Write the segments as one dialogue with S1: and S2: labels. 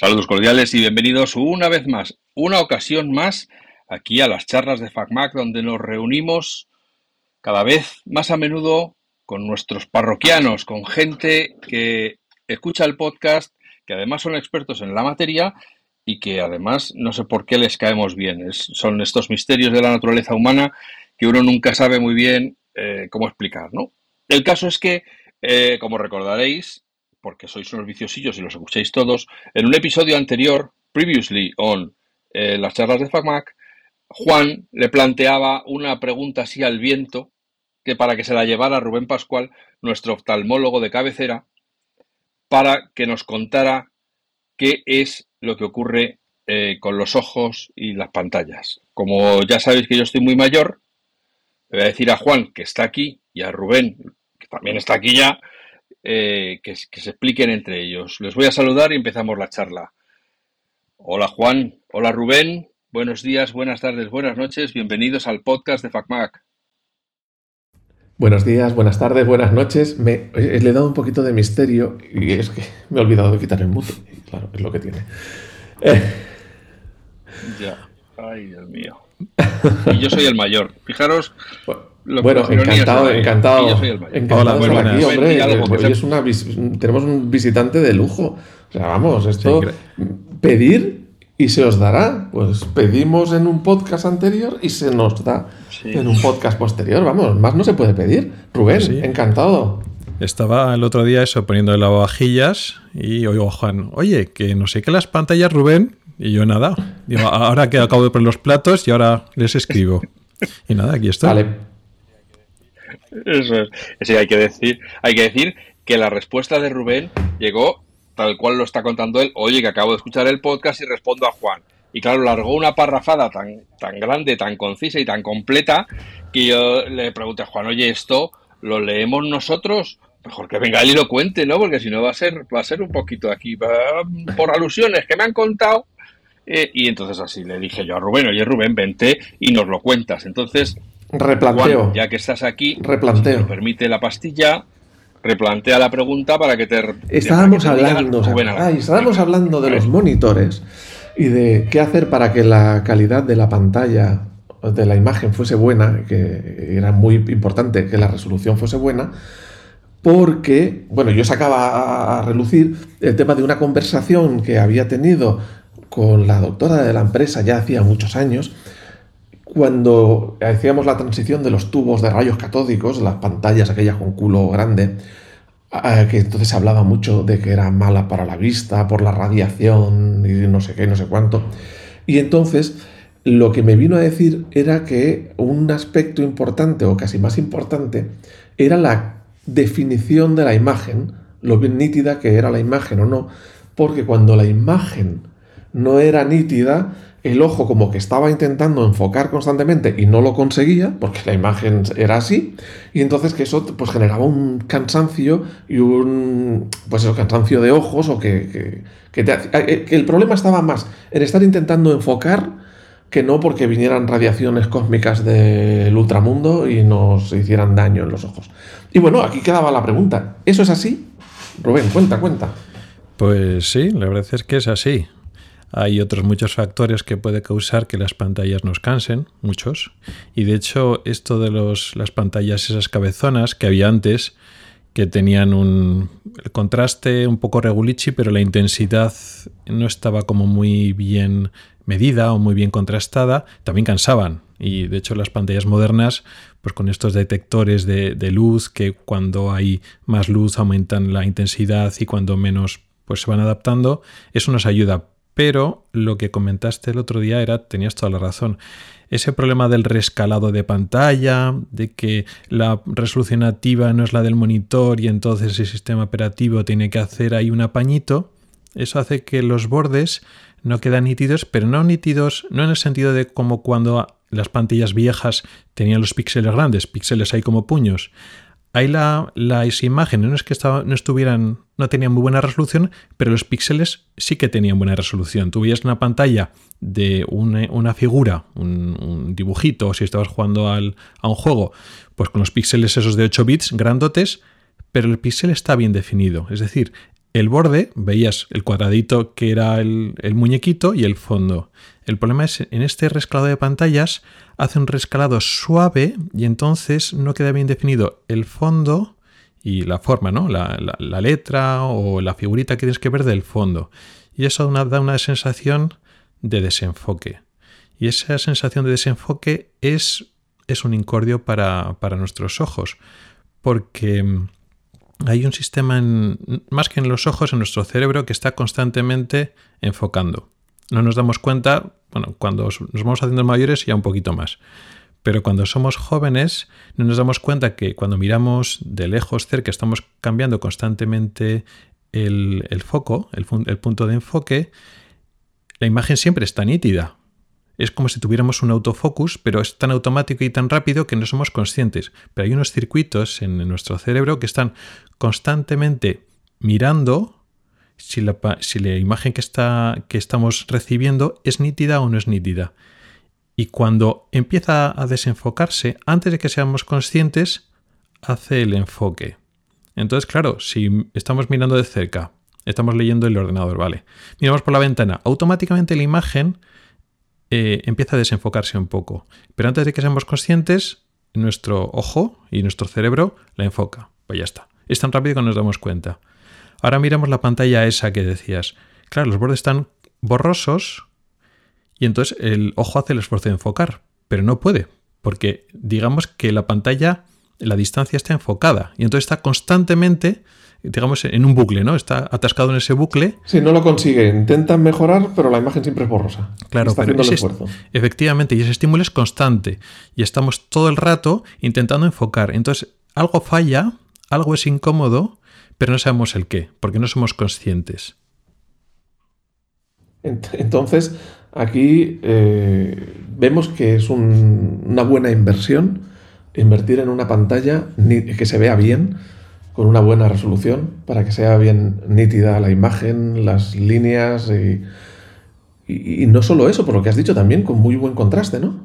S1: Saludos cordiales y bienvenidos una vez más, una ocasión más, aquí a las charlas de FacMac, donde nos reunimos cada vez más a menudo con nuestros parroquianos, con gente que escucha el podcast, que además son expertos en la materia y que además no sé por qué les caemos bien. son estos misterios de la naturaleza humana que uno nunca sabe muy bien eh, cómo explicar, ¿no? El caso es que, eh, como recordaréis, porque sois unos viciosillos y los escucháis todos, en un episodio anterior, previously on eh, las charlas de FacMac, Juan le planteaba una pregunta así al viento, que para que se la llevara Rubén Pascual, nuestro oftalmólogo de cabecera, para que nos contara qué es lo que ocurre eh, con los ojos y las pantallas. Como ya sabéis que yo estoy muy mayor, le voy a decir a Juan, que está aquí, y a Rubén, que también está aquí ya, eh, que, se expliquen entre ellos. Les voy a saludar y empezamos la charla. Hola Juan, hola Rubén, buenos días, buenas tardes, buenas noches, bienvenidos al podcast de FacMac.
S2: Buenos días, buenas tardes, buenas noches. Me, le he dado un poquito de misterio y es que me he olvidado de quitar el mute. Claro, es lo que tiene.
S1: Eh. Ya, ay Dios mío. Y yo soy el mayor. Fijaros,
S2: bueno, encantado, encantado. Encantado de estar aquí, hombre. tenemos un visitante de lujo. O sea, vamos, esto. pedir y se os dará. Pues pedimos en un podcast anterior y se nos da en un podcast posterior. Vamos, más no se puede pedir. Rubén, encantado.
S3: Estaba el otro día eso poniendo el lavavajillas y oigo a Juan, oye, que no sé qué las pantallas, Rubén. Y yo nada. Digo, ahora que acabo de poner los platos y ahora les escribo. Y nada, aquí está. Vale,
S1: eso es. Sí, hay que decir, hay que decir que la respuesta de Rubén llegó tal cual lo está contando él. Oye, que acabo de escuchar el podcast y respondo a Juan. Y claro, largó una parrafada tan, tan grande, tan concisa y tan completa que yo le pregunté a Juan, oye, esto lo leemos nosotros. Mejor que venga él y lo cuente, ¿no? Porque si no va a ser, va a ser un poquito aquí por alusiones que me han contado. Eh, y entonces así le dije yo a Rubén, oye Rubén, vente y nos lo cuentas. Entonces,
S2: Replanteo.
S1: ya que estás aquí,
S2: replanteo.
S1: Si permite la pastilla, replantea la pregunta para que te.
S2: Estábamos hablando, estábamos hablando de los monitores y de qué hacer para que la calidad de la pantalla de la imagen fuese buena, que era muy importante que la resolución fuese buena, porque, bueno, yo sacaba a relucir el tema de una conversación que había tenido con la doctora de la empresa ya hacía muchos años, cuando hacíamos la transición de los tubos de rayos catódicos, las pantallas aquellas con culo grande, que entonces se hablaba mucho de que era mala para la vista, por la radiación y no sé qué, no sé cuánto. Y entonces lo que me vino a decir era que un aspecto importante o casi más importante era la definición de la imagen, lo bien nítida que era la imagen o no, porque cuando la imagen no era nítida, el ojo como que estaba intentando enfocar constantemente y no lo conseguía, porque la imagen era así, y entonces que eso pues generaba un cansancio y un pues eso, cansancio de ojos, o que, que, eh, que el problema estaba más en estar intentando enfocar que no porque vinieran radiaciones cósmicas del ultramundo y nos hicieran daño en los ojos. Y bueno, aquí quedaba la pregunta, ¿eso es así? Rubén, cuenta, cuenta.
S3: Pues sí, la verdad es que es así. Hay otros muchos factores que puede causar que las pantallas nos cansen, muchos. Y de hecho, esto de los, las pantallas, esas cabezonas que había antes, que tenían un el contraste un poco regulichi, pero la intensidad no estaba como muy bien medida o muy bien contrastada, también cansaban. Y de hecho las pantallas modernas, pues con estos detectores de, de luz, que cuando hay más luz aumentan la intensidad y cuando menos pues se van adaptando, eso nos ayuda pero lo que comentaste el otro día era, tenías toda la razón, ese problema del rescalado de pantalla, de que la resolución activa no es la del monitor y entonces el sistema operativo tiene que hacer ahí un apañito, eso hace que los bordes no quedan nítidos, pero no nítidos, no en el sentido de como cuando las pantallas viejas tenían los píxeles grandes, píxeles ahí como puños. Ahí la, las imágenes no es que no estuvieran, no tenían muy buena resolución, pero los píxeles sí que tenían buena resolución. Tú veías una pantalla de una, figura, un, dibujito, o si estabas jugando a un juego, pues con los píxeles esos de 8 bits grandotes, pero el píxel está bien definido. Es decir, el borde, veías el cuadradito que era el, muñequito y el fondo. El problema es en este rescalado de pantallas hace un rescalado suave y entonces no queda bien definido el fondo y la forma, ¿no? La, letra o la figurita que tienes que ver del fondo. Y eso da una sensación de desenfoque. Y esa sensación de desenfoque es, es un incordio para, para nuestros ojos, porque hay un sistema, más que en los ojos, en nuestro cerebro, que está constantemente enfocando. No nos damos cuenta, bueno, cuando nos vamos haciendo mayores ya un poquito más. Pero cuando somos jóvenes no nos damos cuenta que cuando miramos de lejos, cerca, estamos cambiando constantemente el, foco, el punto de enfoque, la imagen siempre está nítida, es como si tuviéramos un autofocus, pero es tan automático y tan rápido que no somos conscientes. Pero hay unos circuitos en nuestro cerebro que están constantemente mirando si la, imagen que, está, que estamos recibiendo es nítida o no es nítida. Y cuando empieza a desenfocarse, antes de que seamos conscientes, hace el enfoque. Entonces, claro, si estamos mirando de cerca, estamos leyendo el ordenador, ¿vale? Miramos por la ventana, automáticamente la imagen eh, empieza a desenfocarse un poco. Pero antes de que seamos conscientes, nuestro ojo y nuestro cerebro la enfoca. Pues ya está. Es tan rápido que nos damos cuenta. Ahora miramos la pantalla esa que decías. Claro, los bordes están borrosos y entonces el ojo hace el esfuerzo de enfocar, pero no puede, porque digamos que la pantalla, la distancia está enfocada y entonces está constantemente digamos, en un bucle, ¿no? Está atascado en ese bucle.
S2: Sí, no lo consigue. Intentan mejorar, pero la imagen siempre es borrosa.
S3: Claro, está haciendo el esfuerzo. Efectivamente, y ese estímulo es constante. Y estamos todo el rato intentando enfocar. Entonces, algo falla, algo es incómodo, pero no sabemos el qué, porque no somos conscientes.
S2: Entonces, aquí eh, vemos que es una buena inversión invertir en una pantalla que se vea bien con una buena resolución para que sea bien nítida la imagen, las líneas y, no solo eso, por lo que has dicho también, con muy buen contraste, ¿no?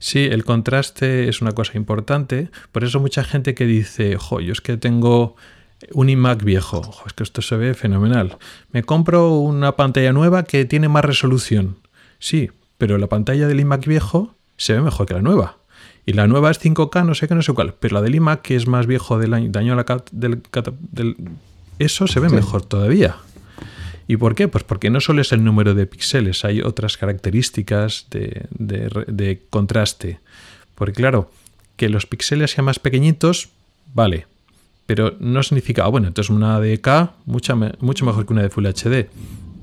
S3: Sí, el contraste es una cosa importante. Por eso mucha gente que dice, jo, yo es que tengo un iMac viejo, es que esto se ve fenomenal. Me compro una pantalla nueva que tiene más resolución. Sí, pero la pantalla del iMac viejo se ve mejor que la nueva. Y la nueva es 5K, no sé qué, no sé cuál. Pero la del iMac, que es más viejo del año, a la del, del, eso se ve mejor todavía. ¿Y por qué? Pues porque no solo es el número de píxeles, hay otras características de, contraste. Porque claro, que los píxeles sean más pequeñitos, vale. Pero no significa, ah, bueno, entonces una de K mucho mejor que una de Full HD.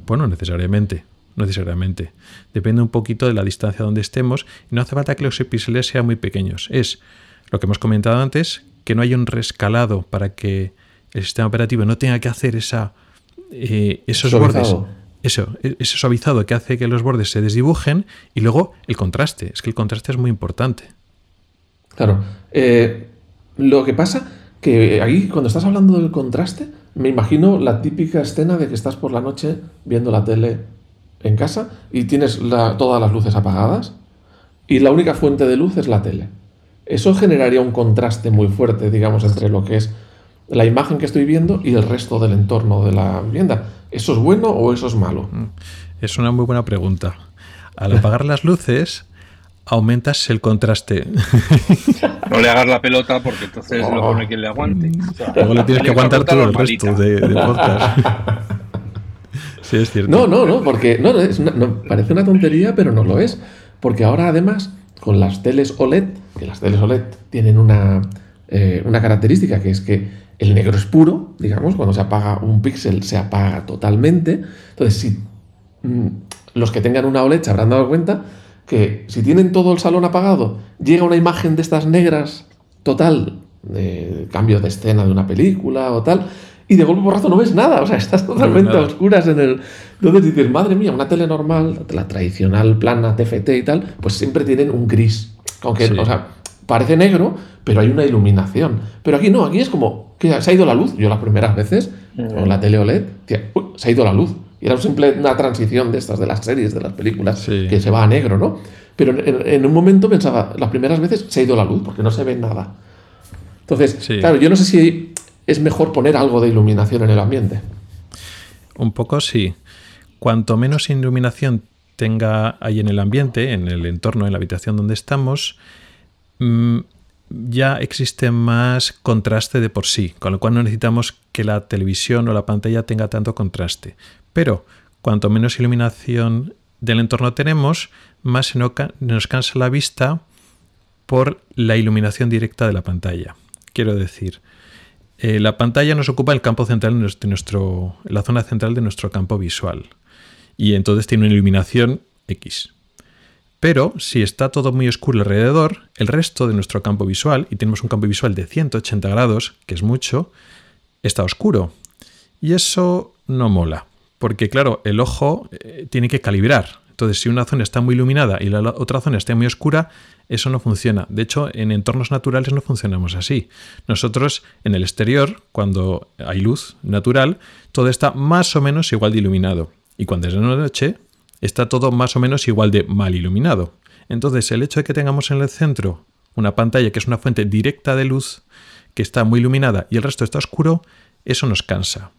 S3: Pues no necesariamente necesariamente. Depende un poquito de la distancia donde estemos y no hace falta que los píxeles sean muy pequeños. Es lo que hemos comentado antes, que no haya un rescalado para que el sistema operativo no tenga que hacer esa, eh, esos bordes. Eso, e, ese suavizado que hace que los bordes se desdibujen y luego el contraste. Es que el contraste es muy importante.
S2: Claro. Eh, lo que pasa que ahí, cuando estás hablando del contraste, me imagino la típica escena de que estás por la noche viendo la tele en casa y tienes todas las luces apagadas y la única fuente de luz es la tele. Eso generaría un contraste muy fuerte, digamos, entre lo que es la imagen que estoy viendo y el resto del entorno de la vivienda. ¿Eso es bueno o eso es malo? Mm,
S3: es una muy buena pregunta. Al apagar las luces, aumentas el contraste.
S1: No le hagas la pelota porque entonces no. pone quien le aguante.
S3: Luego le tienes que aguantar todo el resto de, de podcast.
S2: No, no, no, porque no, parece una tontería, pero no lo es. Porque ahora además, con las teles OLED, que las teles OLED tienen una, eh, una característica que es que el negro es puro, digamos, cuando se apaga un píxel se apaga totalmente. Entonces, si mm, los que tengan una OLED se habrán dado cuenta que si tienen todo el salón apagado, llega una imagen de estas negras total, de cambio de escena de una película o tal, y de golpe porrazo no ves nada, o sea, estás totalmente a oscuras en el... Entonces dices, madre mía, una tele normal, la tradicional plana TFT y tal, pues siempre tienen un gris, aunque, o sea, parece negro, pero hay una iluminación. Pero aquí no, aquí es como que se ha ido la luz. Yo las primeras veces, con la tele OLED, se ha ido la luz. Y era simple una transición de estas, de las series, de las películas, que se va a negro, ¿no? Pero en, un momento pensaba, las primeras veces se ha ido la luz, porque no se ve nada. Entonces, claro, yo no sé si es mejor poner algo de iluminación en el ambiente.
S3: Un poco sí. Cuanto menos iluminación tenga ahí en el ambiente, en el entorno, en la habitación donde estamos, mm, ya existe más contraste de por sí, con lo cual no necesitamos que la televisión o la pantalla tenga tanto contraste. Pero cuanto menos iluminación del entorno tenemos, más nos cansa la vista por la iluminación directa de la pantalla. Quiero decir, eh, la pantalla nos ocupa el campo central de nuestro, la zona central de nuestro campo visual. Y entonces tiene una iluminación X. Pero si está todo muy oscuro alrededor, el resto de nuestro campo visual, y tenemos un campo visual de 180 grados, que es mucho, está oscuro. Y eso no mola, porque claro, el ojo eh, tiene que calibrar. Entonces, si una zona está muy iluminada y la otra zona está muy oscura, eso no funciona. De hecho, en entornos naturales no funcionamos así. Nosotros, en el exterior, cuando hay luz natural, todo está más o menos igual de iluminado. Y cuando es de noche, está todo más o menos igual de mal iluminado. Entonces, el hecho de que tengamos en el centro una pantalla que es una fuente directa de luz, que está muy iluminada y el resto está oscuro, eso nos cansa.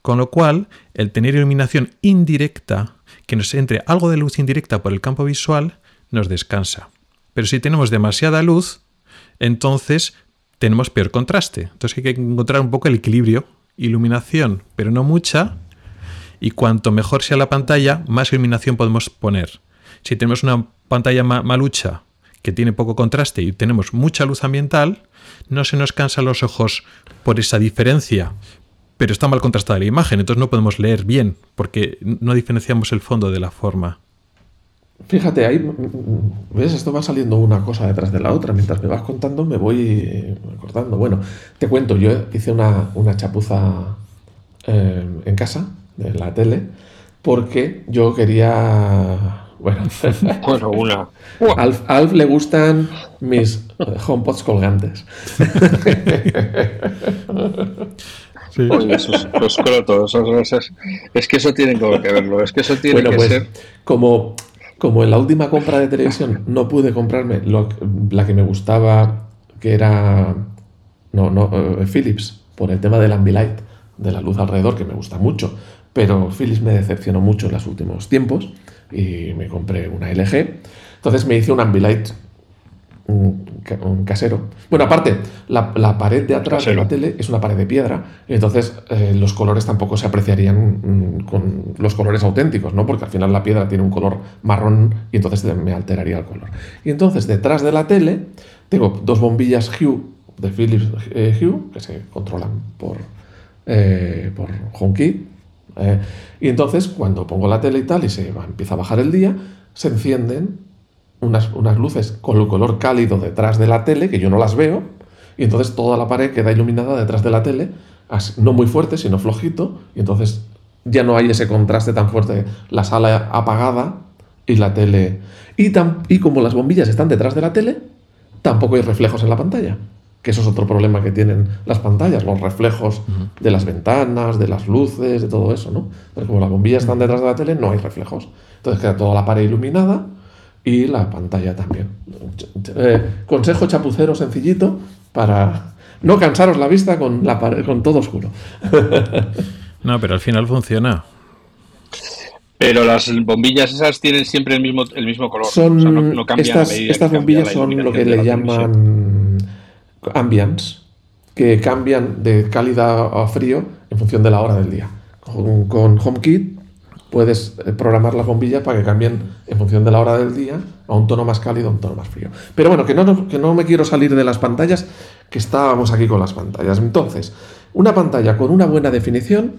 S3: Con lo cual, el tener iluminación indirecta, que nos entre algo de luz indirecta por el campo visual, nos descansa. Pero si tenemos demasiada luz, entonces tenemos peor contraste. Entonces hay que encontrar un poco el equilibrio. Iluminación, pero no mucha, y cuanto mejor sea la pantalla, más iluminación podemos poner. Si tenemos una pantalla malucha que tiene poco contraste y tenemos mucha luz ambiental, no se nos cansan los ojos por esa diferencia, pero está mal contrastada la imagen, entonces no podemos leer bien porque no diferenciamos el fondo de la forma.
S2: Fíjate, ahí, ¿ves? Esto va saliendo una cosa detrás de la otra. Mientras me vas contando, me voy acordando. Bueno, te cuento, yo hice una, chapuza eh, en casa de la tele, porque yo quería. Bueno,
S1: bueno una.
S2: Alf, Alf le gustan mis HomePods colgantes.
S1: Sí. Oye, esos, los crotos, esos, es que eso tiene que verlo, es que eso tiene que pues, ser.
S2: Como, como en la última compra de televisión no pude comprarme la que me gustaba, que era no, no, eh, Philips, por el tema del Ambilight, de la luz alrededor, que me gusta mucho, pero Philips me decepcionó mucho en los últimos tiempos y me compré una LG. Entonces me hice un Ambilight un, casero. Bueno, aparte, la, pared de atrás de la tele es una pared de piedra, entonces eh, los colores tampoco se apreciarían mm, con los colores auténticos, ¿no? Porque al final la piedra tiene un color marrón y entonces me alteraría el color. Y entonces detrás de la tele tengo dos bombillas Hue de Philips eh, Hue que se controlan por, eh, por HomeKit eh, y entonces, cuando pongo la tele y tal, y se empieza a bajar el día, se encienden unas, unas luces con el color cálido detrás de la tele, que yo no las veo, y entonces toda la pared queda iluminada detrás de la tele, no muy fuerte, sino flojito, y entonces ya no hay ese contraste tan fuerte, la sala apagada y la tele... Y, y como las bombillas están detrás de la tele, tampoco hay reflejos en la pantalla que eso es otro problema que tienen las pantallas, los reflejos de las ventanas, de las luces, de todo eso, ¿no? Entonces, como las bombillas están detrás de la tele, no hay reflejos. Entonces queda toda la pared iluminada y la pantalla también. Eh, consejo chapucero sencillito para no cansaros la vista con, la con todo oscuro.
S3: no, pero al final funciona.
S1: Pero las bombillas esas tienen siempre el mismo, el mismo color.
S2: Son, estas, estas bombillas son lo que le llaman ambience que cambian de cálida a frío en función de la hora del día. Con, HomeKit puedes eh, programar la bombilla para que cambien en función de la hora del día a un tono más cálido, a un tono más frío. Pero bueno, que no, que no me quiero salir de las pantallas, que estábamos aquí con las pantallas. Entonces, una pantalla con una buena definición,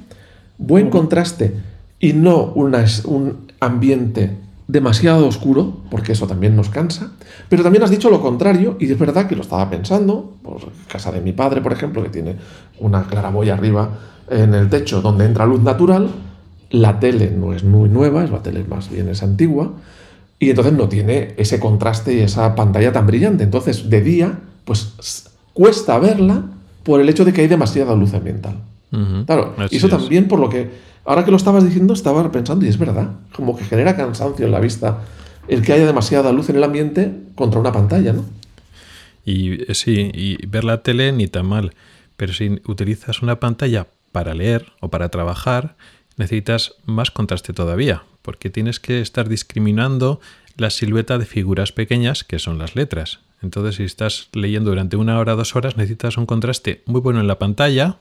S2: buen contraste y no una, un ambiente demasiado oscuro, porque eso también nos cansa, pero también has dicho lo contrario, y es verdad que lo estaba pensando, por casa de mi padre, por ejemplo, que tiene una claraboya arriba en el techo donde entra luz natural, la tele no es muy nueva, es la tele más bien es antigua, y entonces no tiene ese contraste y esa pantalla tan brillante. Entonces, de día, pues cuesta verla por el hecho de que hay demasiada luz ambiental. Claro, eso también por lo que Ahora que lo estabas diciendo, estaba pensando, y es verdad, como que genera cansancio en la vista el que haya demasiada luz en el ambiente contra una pantalla, ¿no?
S3: Y eh, sí, y ver la tele ni tan mal, pero si utilizas una pantalla para leer o para trabajar, necesitas más contraste todavía, porque tienes que estar discriminando la silueta de figuras pequeñas que son las letras. Entonces, si estás leyendo durante una hora, dos horas, necesitas un contraste muy bueno en la pantalla,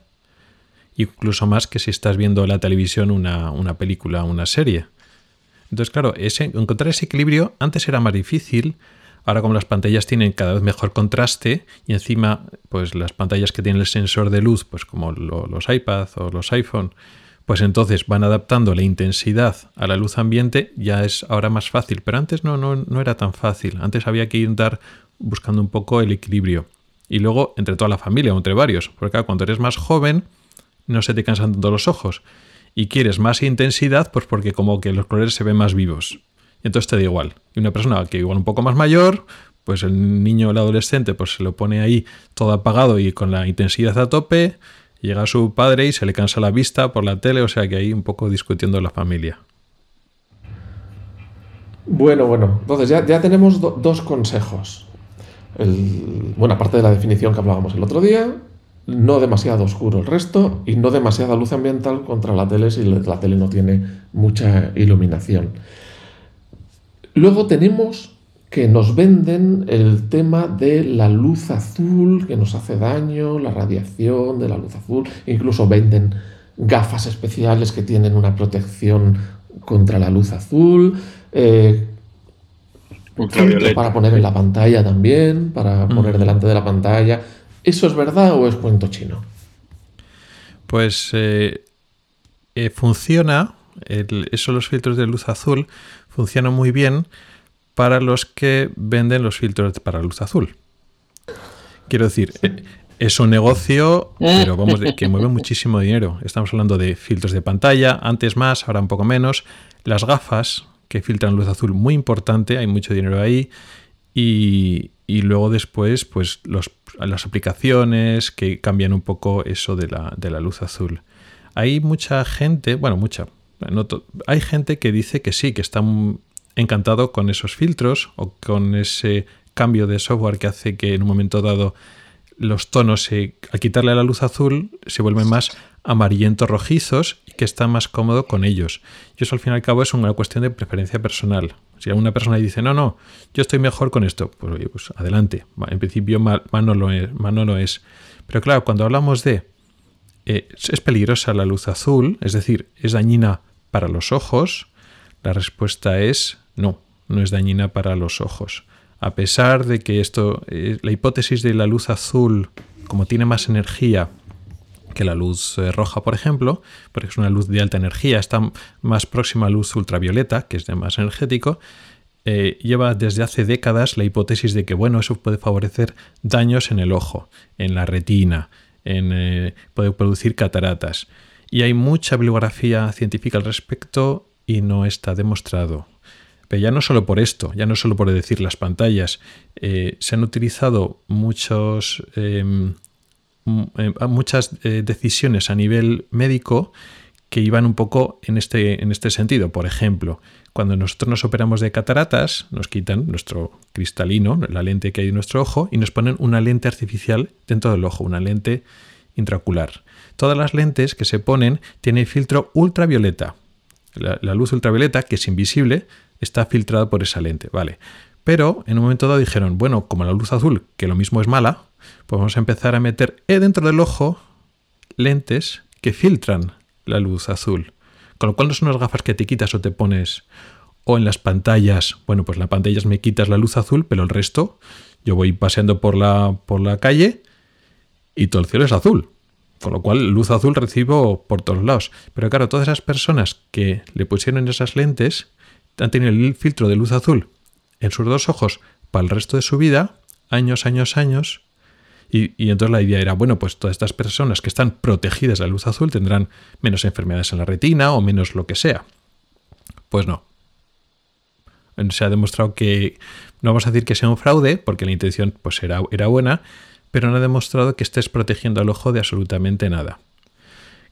S3: incluso más que si estás viendo la televisión una, una película, una serie. Entonces, claro, ese, encontrar ese equilibrio antes era más difícil. Ahora como las pantallas tienen cada vez mejor contraste y encima pues las pantallas que tienen el sensor de luz, pues como los iPads o los iPhone, pues entonces van adaptando la intensidad a la luz ambiente, ya es ahora más fácil, pero antes no, no, no era tan fácil, antes había que dar buscando un poco el equilibrio. Y luego entre toda la familia o entre varios, porque cuando eres más joven no se te cansan tanto los ojos y quieres más intensidad, pues porque como que los colores se ven más vivos. Y entonces te da igual. Y una persona que igual un poco más mayor, pues el niño o el adolescente pues se lo pone ahí todo apagado y con la intensidad a tope, llega su padre y se le cansa la vista por la tele, o sea que ahí un poco discutiendo la familia.
S2: Bueno, bueno, entonces ya, tenemos dos consejos. Bueno, aparte de la definición que hablábamos el otro día, no demasiado oscuro el resto y no demasiada luz ambiental contra la tele si la tele no tiene mucha iluminación. Luego tenemos que nos venden el tema de la luz azul que nos hace daño, la radiación de la luz azul, incluso venden gafas especiales que tienen una protección contra la luz azul, eh, para poner en la pantalla también, para poner delante de la pantalla. ¿Eso es verdad o es cuento chino?
S3: Pues eh, eh, funciona, eso los filtros de luz azul funcionan muy bien para los que venden los filtros para luz azul. Quiero decir, eh, es un negocio, pero vamos, que mueve muchísimo dinero. Estamos hablando de filtros de pantalla, antes más, ahora un poco menos. Las gafas que filtran luz azul, muy importante, hay mucho dinero ahí. Y, y luego después, pues los, las aplicaciones que cambian un poco eso de la, de la luz azul. Hay mucha gente, bueno, mucha, hay gente que dice que sí, que está encantado con esos filtros o con ese cambio de software que hace que en un momento dado los tonos, al quitarle la luz azul, se vuelven más amarillentos rojizos y que está más cómodo con ellos. Y eso al fin y al cabo es una cuestión de preferencia personal. Si alguna persona dice, no, no, yo estoy mejor con esto, pues, oye, pues adelante. En principio mal, no lo es, no es. Pero claro, cuando hablamos de eh, es peligrosa la luz azul, es decir, es dañina para los ojos, la respuesta es no, no es dañina para los ojos. A pesar de que esto, eh, la hipótesis de la luz azul, como tiene más energía que la luz eh, roja, por ejemplo, porque es una luz de alta energía, está más próxima a luz ultravioleta, que es de más energético, eh, lleva desde hace décadas la hipótesis de que bueno, eso puede favorecer daños en el ojo, en la retina, en, puede producir cataratas. Y hay mucha bibliografía científica al respecto y no está demostrado. Pero ya no solo por esto, ya no solo por decir las pantallas, se han utilizado muchos em, eh, muchas eh, decisiones a nivel médico que iban un poco en este, en este sentido. Por ejemplo, cuando nosotros nos operamos de cataratas, nos quitan nuestro cristalino, la lente que hay en nuestro ojo, y nos ponen una lente artificial dentro del ojo, una lente intraocular. Todas las lentes que se ponen tienen filtro ultravioleta. La, luz ultravioleta, que es invisible, está filtrada por esa lente, ¿vale? Pero en un momento dado dijeron, bueno, como la luz azul, que lo mismo es mala, pues vamos a empezar a meter dentro del ojo lentes que filtran la luz azul. Con lo cual no son unas gafas que te quitas o te pones o en las pantallas. Bueno, pues en las pantallas me quitas la luz azul, pero el resto yo voy paseando por la, por la calle y todo el cielo es azul. Con lo cual luz azul recibo por todos lados. Pero claro, todas esas personas que le pusieron esas lentes han tenido el filtro de luz azul en sus dos ojos para el resto de su vida, años, años, años, y, entonces la idea era, bueno, pues todas estas personas que están protegidas de la luz azul tendrán menos enfermedades en la retina o menos lo que sea. Pues no. Se ha demostrado que, no vamos a decir que sea un fraude, porque la intención pues era, era buena, pero no ha demostrado que estés protegiendo al ojo de absolutamente nada.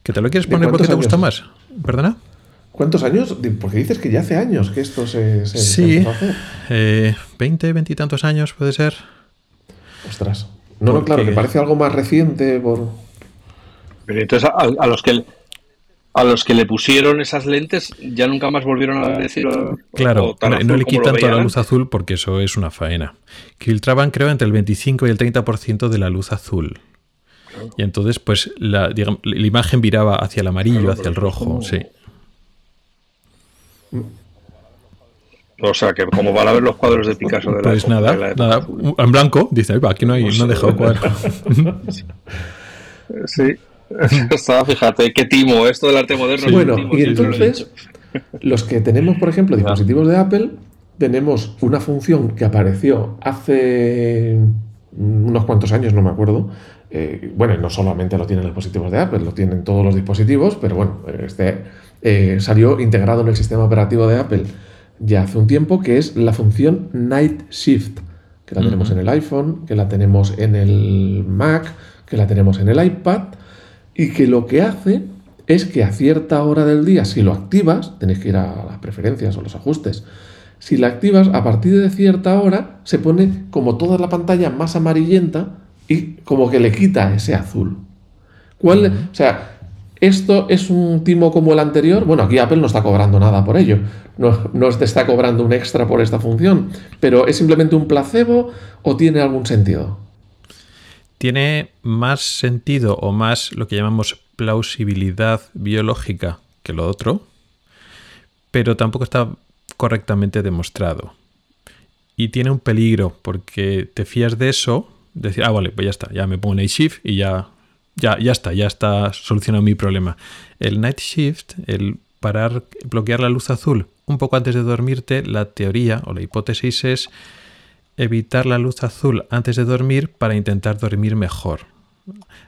S3: ¿Que te lo quieres poner porque te gusta más? ¿Perdona?
S2: ¿Cuántos años? Porque dices que ya hace años que esto se, se
S3: sí, eh, 20, 20 y tantos años puede ser.
S2: Ostras. No, no, claro, que parece algo más reciente por...
S1: Pero entonces a, los que a los que le pusieron esas lentes ya nunca más volvieron a decir.
S3: Claro, no le quitan toda la luz azul porque eso es una faena. Filtraban, creo, entre el 25 y el 30% de la luz azul. Y entonces, pues, la, la, imagen viraba hacia el amarillo, hacia el rojo, sí.
S1: O sea, que como van a ver los cuadros de Picasso de la
S3: Pues nada, nada, en blanco, dice, aquí no hay, no he dejado cuadro.
S1: sí. Estaba, fíjate, qué timo, esto del arte moderno.
S2: bueno, y entonces, los que tenemos, por ejemplo, dispositivos de Apple, tenemos una función que apareció hace unos cuantos años, no me acuerdo. Eh, bueno, no solamente lo tienen los dispositivos de Apple, lo tienen todos los dispositivos, pero bueno, este eh, salió integrado en el sistema operativo de Apple ya hace un tiempo, que es la función Night Shift, que la tenemos en el iPhone, que la tenemos en el Mac, que la tenemos en el iPad y que lo que hace es que a cierta hora del día, si lo activas, tenéis que ir a las preferencias o los ajustes, si la activas a partir de cierta hora, se pone como toda la pantalla más amarillenta y como que le quita ese azul. ¿Cuál, O sea, esto es un timo como el anterior. Bueno, aquí Apple no está cobrando nada por ello. No, no te está cobrando un extra por esta función. Pero ¿es simplemente un placebo o tiene algún sentido?
S3: tiene más sentido o más lo que llamamos plausibilidad biológica que lo otro, pero tampoco está correctamente demostrado. Y tiene un peligro porque te fías de eso, decir, ah, vale, pues ya está, ya me pongo Night Shift y ya, ya, ya está, ya está solucionado mi problema. El Night Shift, el parar, bloquear la luz azul un poco antes de dormirte, la teoría o la hipótesis es evitar la luz azul antes de dormir para intentar dormir mejor.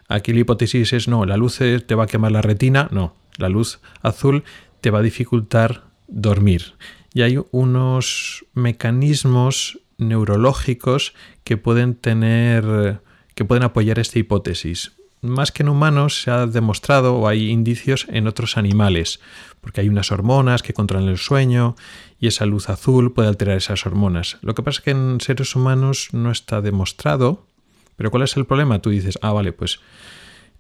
S3: Aquí la hipótesis es no, la luz te va a quemar la retina, no, la luz azul te va a dificultar dormir. Y hay unos mecanismos neurológicos que pueden tener que pueden apoyar esta hipótesis. Más que en humanos se ha demostrado o hay indicios en otros animales, porque hay unas hormonas que controlan el sueño y esa luz azul puede alterar esas hormonas. Lo que pasa es que en seres humanos no está demostrado, pero ¿cuál es el problema? Tú dices, ah, vale, pues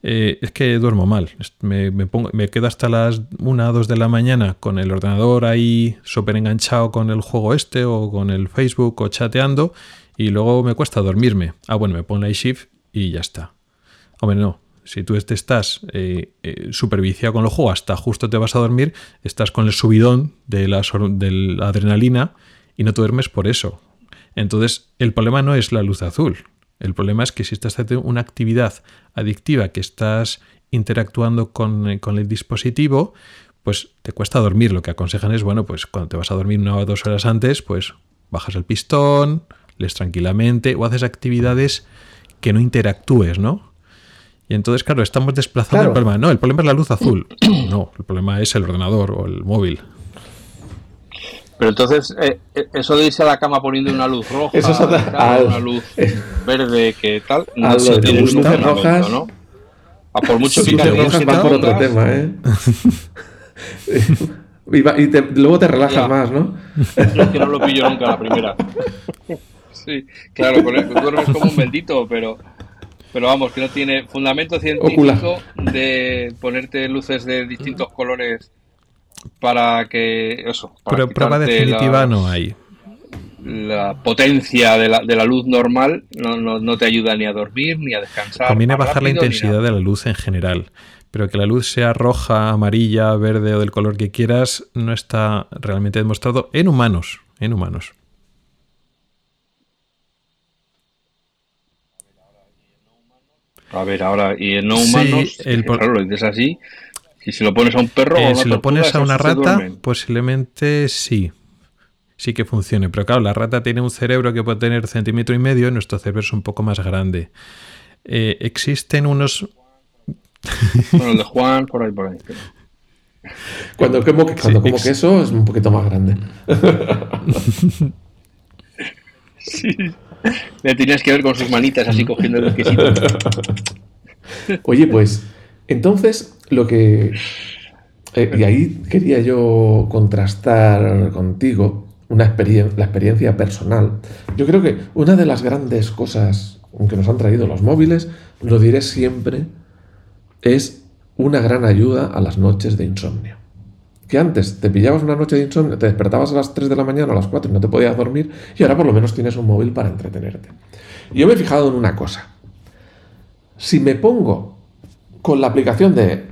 S3: eh, es que duermo mal, me, pongo, me quedo hasta las 1 o 2 de la mañana con el ordenador ahí súper enganchado con el juego este o con el Facebook o chateando y luego me cuesta dormirme. Ah, bueno, me pongo la shift y ya está. Hombre, no, si tú te estás eh, eh, superviciado con el juego hasta justo te vas a dormir, estás con el subidón de la, adrenalina y no te duermes por eso. Entonces, el problema no es la luz azul. El problema es que si estás haciendo una actividad adictiva que estás interactuando con, eh, con, el dispositivo, pues te cuesta dormir. Lo que aconsejan es, bueno, pues cuando te vas a dormir una o dos horas antes, pues bajas el pistón, lees tranquilamente o haces actividades que no interactúes, ¿no? Y entonces, claro, estamos desplazando el problema. No, el problema es la luz azul. No, el problema es el ordenador o el móvil.
S1: Pero entonces, eh, eh, eso de irse a la cama poniendo una luz roja, eso es una luz verde, que tal,
S2: no se tiene luces rojas, ¿no?
S1: A por mucho que
S2: rojas van por otro tema, ¿eh? y, luego te relajas más, ¿no?
S1: Yo es que no lo pillo nunca la primera. Sí, claro, con el, duermes como un bendito, pero pero vamos, que no tiene fundamento científico de ponerte luces de distintos colores para que eso.
S3: Pero prueba definitiva no hay.
S1: La potencia de la, de la luz normal no, no, te ayuda ni a dormir ni a descansar.
S3: Conviene bajar la intensidad de la luz en general. Pero que la luz sea roja, amarilla, verde o del color que quieras no está realmente demostrado en humanos. En humanos.
S1: A ver, ahora, y en no humanos, el... claro, lo dices así, y si lo pones a un perro...
S3: Eh, si lo pones a una rata, posiblemente sí, sí que funcione. Pero claro, la rata tiene un cerebro que puede tener centímetro y medio y nuestro cerebro es un poco más grande. Eh, existen unos...
S1: Bueno, el de Juan, por ahí, por ahí.
S2: Cuando como, cuando como queso es un poquito más grande.
S1: sí. Le tenías que ver con sus manitas así cogiendo el quesito.
S2: Oye, pues, entonces lo que. Eh, y ahí quería yo contrastar contigo una experiencia, la experiencia personal. Yo creo que una de las grandes cosas que nos han traído los móviles, lo diré siempre, es una gran ayuda a las noches de insomnio. Que antes te pillabas una noche de insomnio, te despertabas a las 3 de la mañana o a las 4 y no te podías dormir, y ahora por lo menos tienes un móvil para entretenerte. yo me he fijado en una cosa. Si me pongo con la aplicación de,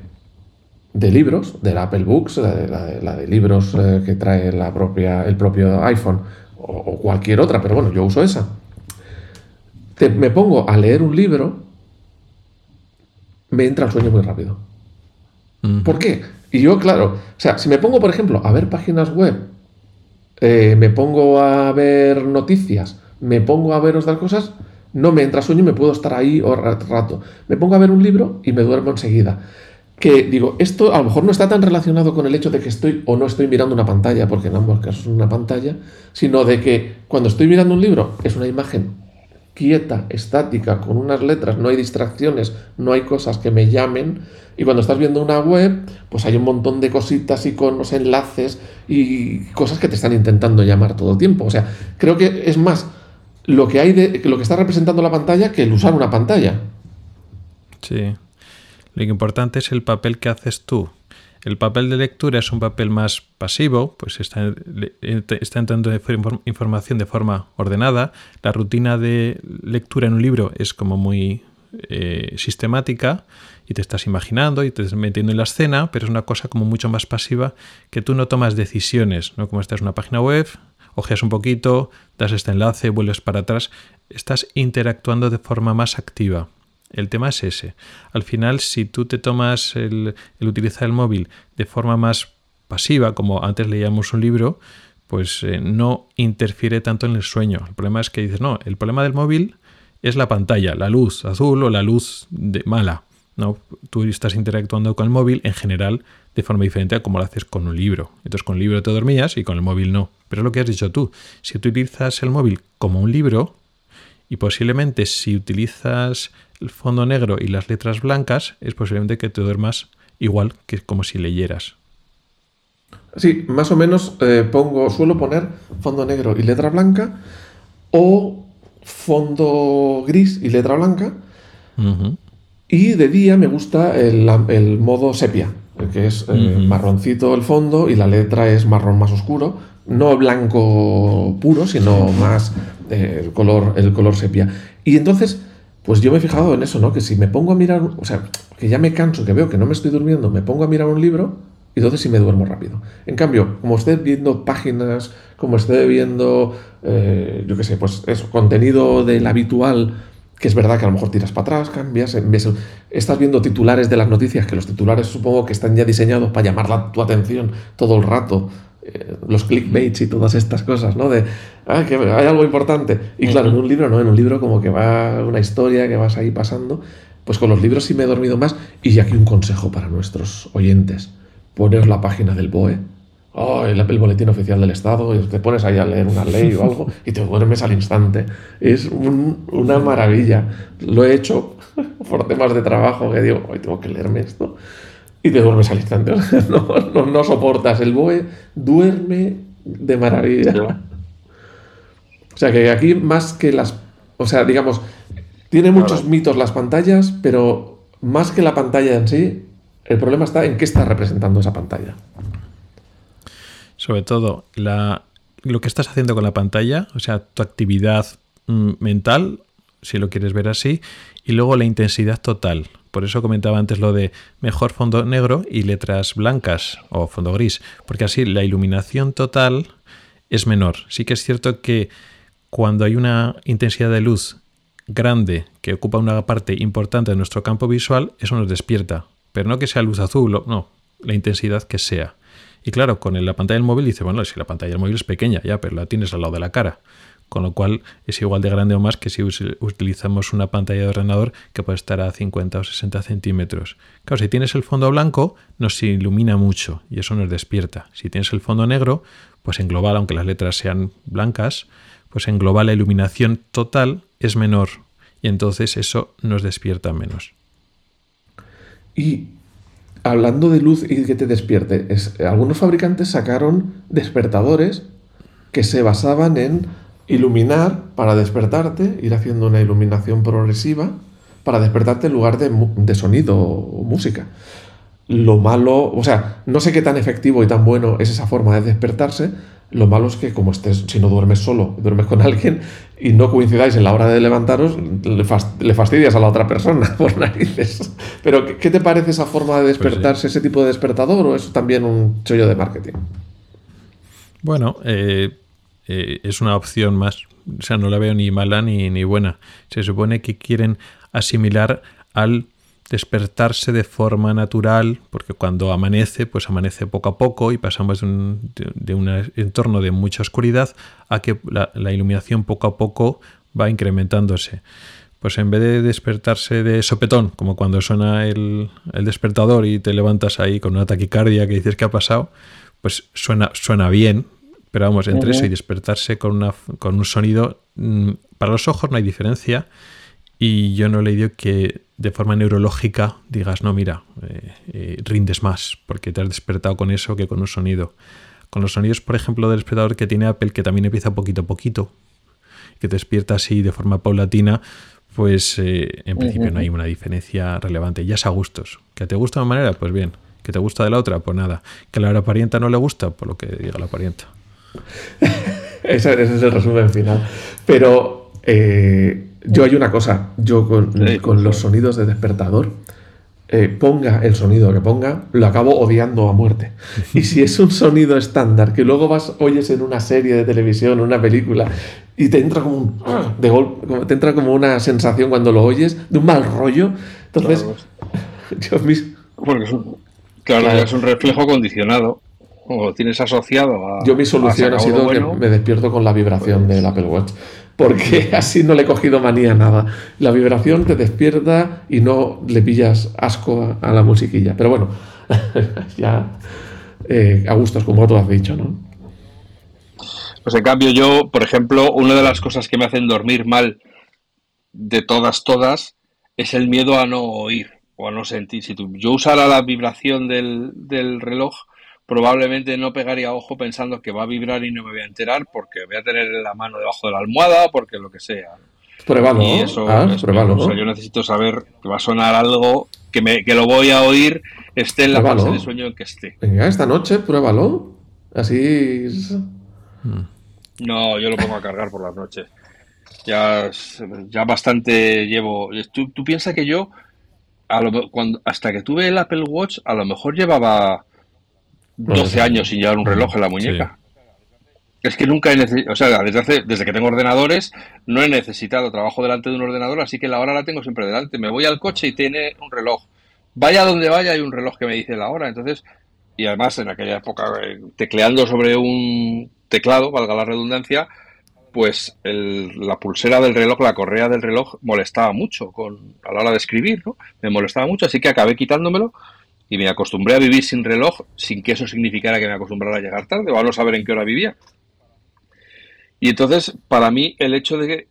S2: de libros, de la Apple Books, la de, libros eh, que trae la propia, el propio iPhone o, cualquier otra, pero bueno, yo uso esa. me pongo a leer un libro, me entra el sueño muy rápido. ¿Por qué? Y yo, claro, o sea, si me pongo, por ejemplo, a ver páginas web, eh, me pongo a ver noticias, me pongo a ver otras cosas, no me entra sueño y me puedo estar ahí rato. Me pongo a ver un libro y me duermo enseguida. Que digo, esto a lo mejor no está tan relacionado con el hecho de que estoy o no estoy mirando una pantalla, porque en ambos casos es una pantalla, sino de que cuando estoy mirando un libro es una imagen quieta, estática, con unas letras, no hay distracciones, no hay cosas que me llamen. Y cuando estás viendo una web, pues hay un montón de cositas, iconos, enlaces y cosas que te están intentando llamar todo el tiempo. O sea, creo que es más lo que hay de lo que está representando la pantalla que el usar una pantalla.
S3: Sí. Lo importante es el papel que haces tú. El papel de lectura es un papel más pasivo, pues está, está entrando información de forma ordenada. La rutina de lectura en un libro es como muy eh, sistemática y te estás imaginando y te estás metiendo en la escena, pero es una cosa como mucho más pasiva que tú no tomas decisiones, ¿no? Como estás en una página web, ojeas un poquito, das este enlace, vuelves para atrás, estás interactuando de forma más activa. El tema es ese. Al final, si tú te tomas el, utilizar el móvil de forma más pasiva, como antes leíamos un libro, pues eh, no interfiere tanto en el sueño. El problema es que dices, no, el problema del móvil es la pantalla, la luz azul o la luz de mala. ¿no? Tú estás interactuando con el móvil en general de forma diferente a como lo haces con un libro. Entonces con un libro te dormías y con el móvil no. Pero es lo que has dicho tú. Si utilizas el móvil como un libro y posiblemente si utilizas el fondo negro y las letras blancas, es posiblemente que te duermas igual que como si leyeras.
S2: Sí, más o menos eh, pongo, suelo poner fondo negro y letra blanca o fondo gris y letra blanca. Y de día me gusta el, modo sepia, que es eh, marroncito el fondo y la letra es marrón más oscuro, no blanco puro, sino más eh, el, color, el color sepia. Y entonces, pues yo me he fijado en eso, ¿no? Que si me pongo a mirar, o sea, que ya me canso, que veo que no me estoy durmiendo, me pongo a mirar un libro y entonces sí me duermo rápido. En cambio, como esté viendo páginas, como esté viendo, eh, yo qué sé, pues eso, contenido del habitual que es verdad que a lo mejor tiras para atrás, cambias, estás viendo titulares de las noticias, que los titulares supongo que están ya diseñados para llamar tu atención todo el rato, eh, los clickbaits y todas estas cosas, ¿no? De, ah, que hay algo importante. Y claro, en un libro no, en un libro como que va una historia que vas ahí pasando, pues con los libros sí me he dormido más. Y aquí un consejo para nuestros oyentes, poner la página del BOE oh, el, boletín oficial del Estado, y te pones ahí a leer una ley o algo y te duermes al instante. Es una maravilla. Lo he hecho por temas de trabajo que digo, hoy tengo que leerme esto. Y te duermes al instante. No, no, soportas. El BOE duerme de maravilla. O sea que aquí más que las... O sea, digamos, tiene muchos mitos las pantallas, pero más que la pantalla en sí, el problema está en qué está representando esa pantalla
S3: sobre todo la, lo que estás haciendo con la pantalla, o sea, tu actividad mm, mental, si lo quieres ver así, y luego la intensidad total. Por eso comentaba antes lo de mejor fondo negro y letras blancas o fondo gris, porque así la iluminación total es menor. Sí que es cierto que cuando hay una intensidad de luz grande que ocupa una parte importante de nuestro campo visual, eso nos despierta. Pero no que sea luz azul, no, la intensidad que sea. Y claro, con la pantalla del móvil dice, bueno, si la pantalla del móvil es pequeña, ya, pero la tienes al lado de la cara. Con lo cual es igual de grande o más que si utilizamos una pantalla de ordenador que puede estar a 50 o 60 centímetros. Claro, si tienes el fondo blanco, nos ilumina mucho y eso nos despierta. Si tienes el fondo negro, pues en global, aunque las letras sean blancas, pues en global la iluminación total es menor y entonces eso nos despierta menos.
S2: Y hablando de luz y que te despierte, algunos fabricantes sacaron despertadores que se basaban en iluminar para despertarte, ir haciendo una iluminación progresiva para despertarte en lugar de, de sonido o música. Lo malo, o sea, no sé qué tan efectivo y tan bueno es esa forma de despertarse. Lo malo es que como estés, si no duermes solo, duermes con alguien y no coincidáis en la hora de levantaros, le, fastidias a la otra persona por narices. Pero, ¿qué te parece esa forma de pues despertarse, ese tipo de despertador o es también un chollo de marketing?
S3: Bueno, eh, eh, es una opción más. O sea, no la veo ni mala ni, ni buena. Se supone que quieren asimilar al despertarse de forma natural, porque cuando amanece, pues amanece poco a poco y pasamos de un, de, un entorno de mucha oscuridad a que la, iluminación poco a poco va incrementándose. Pues en vez de despertarse de sopetón, como cuando suena el, despertador y te levantas ahí con una taquicardia que dices que ha pasado, pues suena, suena bien, pero vamos, entre eso y despertarse con, una, con un sonido, mm, para los ojos no hay diferencia y yo no le digo que de forma neurológica digas, no, mira, eh, eh, rindes más porque te has despertado con eso que con un sonido. Con los sonidos, por ejemplo, del despertador que tiene Apple, que también empieza poquito a poquito, que te despierta así de forma paulatina, pues eh, en principio no hay una diferencia relevante. Ya es a gustos. ¿Que te gusta de una manera? Pues bien. ¿Que te gusta de la otra? Pues nada. ¿Que a la parienta no le gusta? Por lo que diga la parienta.
S2: ese, es el resumen final. Pero yo hay una cosa, yo con, los sonidos de despertador, eh, ponga el sonido que ponga, lo acabo odiando a muerte. Y si es un sonido estándar que luego vas, oyes en una serie de televisión, una película, y te entra como un, de te entra como una sensación cuando lo oyes, de un mal rollo, entonces,
S1: yo mismo... es un, claro, es un reflejo condicionado. O lo tienes asociado a.
S2: Yo mi solución ha sido que me despierto con la vibración del Apple Watch porque así no le he cogido manía a nada. La vibración te despierta y no le pillas asco a, la musiquilla. Pero bueno, ya eh, a gustos, como tú has dicho, ¿no?
S1: Pues en cambio yo, por ejemplo, una de las cosas que me hacen dormir mal de todas, todas, es el miedo a no oír o a no sentir. Si yo usara la vibración del, del reloj, probablemente no pegaría ojo pensando que va a vibrar y no me voy a enterar porque voy a tener la mano debajo de la almohada o porque lo que sea.
S2: Pruébalo.
S1: Y eso ah, yo necesito saber que va a sonar algo que, me, que lo voy a oír, esté en la fase de sueño en que esté.
S2: Venga, esta noche pruébalo. Así.
S1: No, yo lo pongo a cargar por las noches. Ya, ya bastante llevo. Tú, tú piensas que yo, a lo, cuando, hasta que tuve el Apple Watch, a lo mejor llevaba 12 años sin llevar un reloj en la muñeca. Es que nunca he necesitado, o sea, desde, desde que tengo ordenadores, no he necesitado trabajo delante de un ordenador, así que la hora la tengo siempre delante. Me voy al coche y tiene un reloj. Vaya donde vaya, hay un reloj que me dice la hora. Entonces, y además en aquella época, eh, tecleando sobre un teclado, valga la redundancia, pues la pulsera del reloj, la correa del reloj, molestaba mucho con, a la hora de escribir, ¿no? Me molestaba mucho, así que acabé quitándomelo y me acostumbré a vivir sin reloj, sin que eso significara que me acostumbrara a llegar tarde o a no saber en qué hora vivía. Y entonces, para mí, el hecho de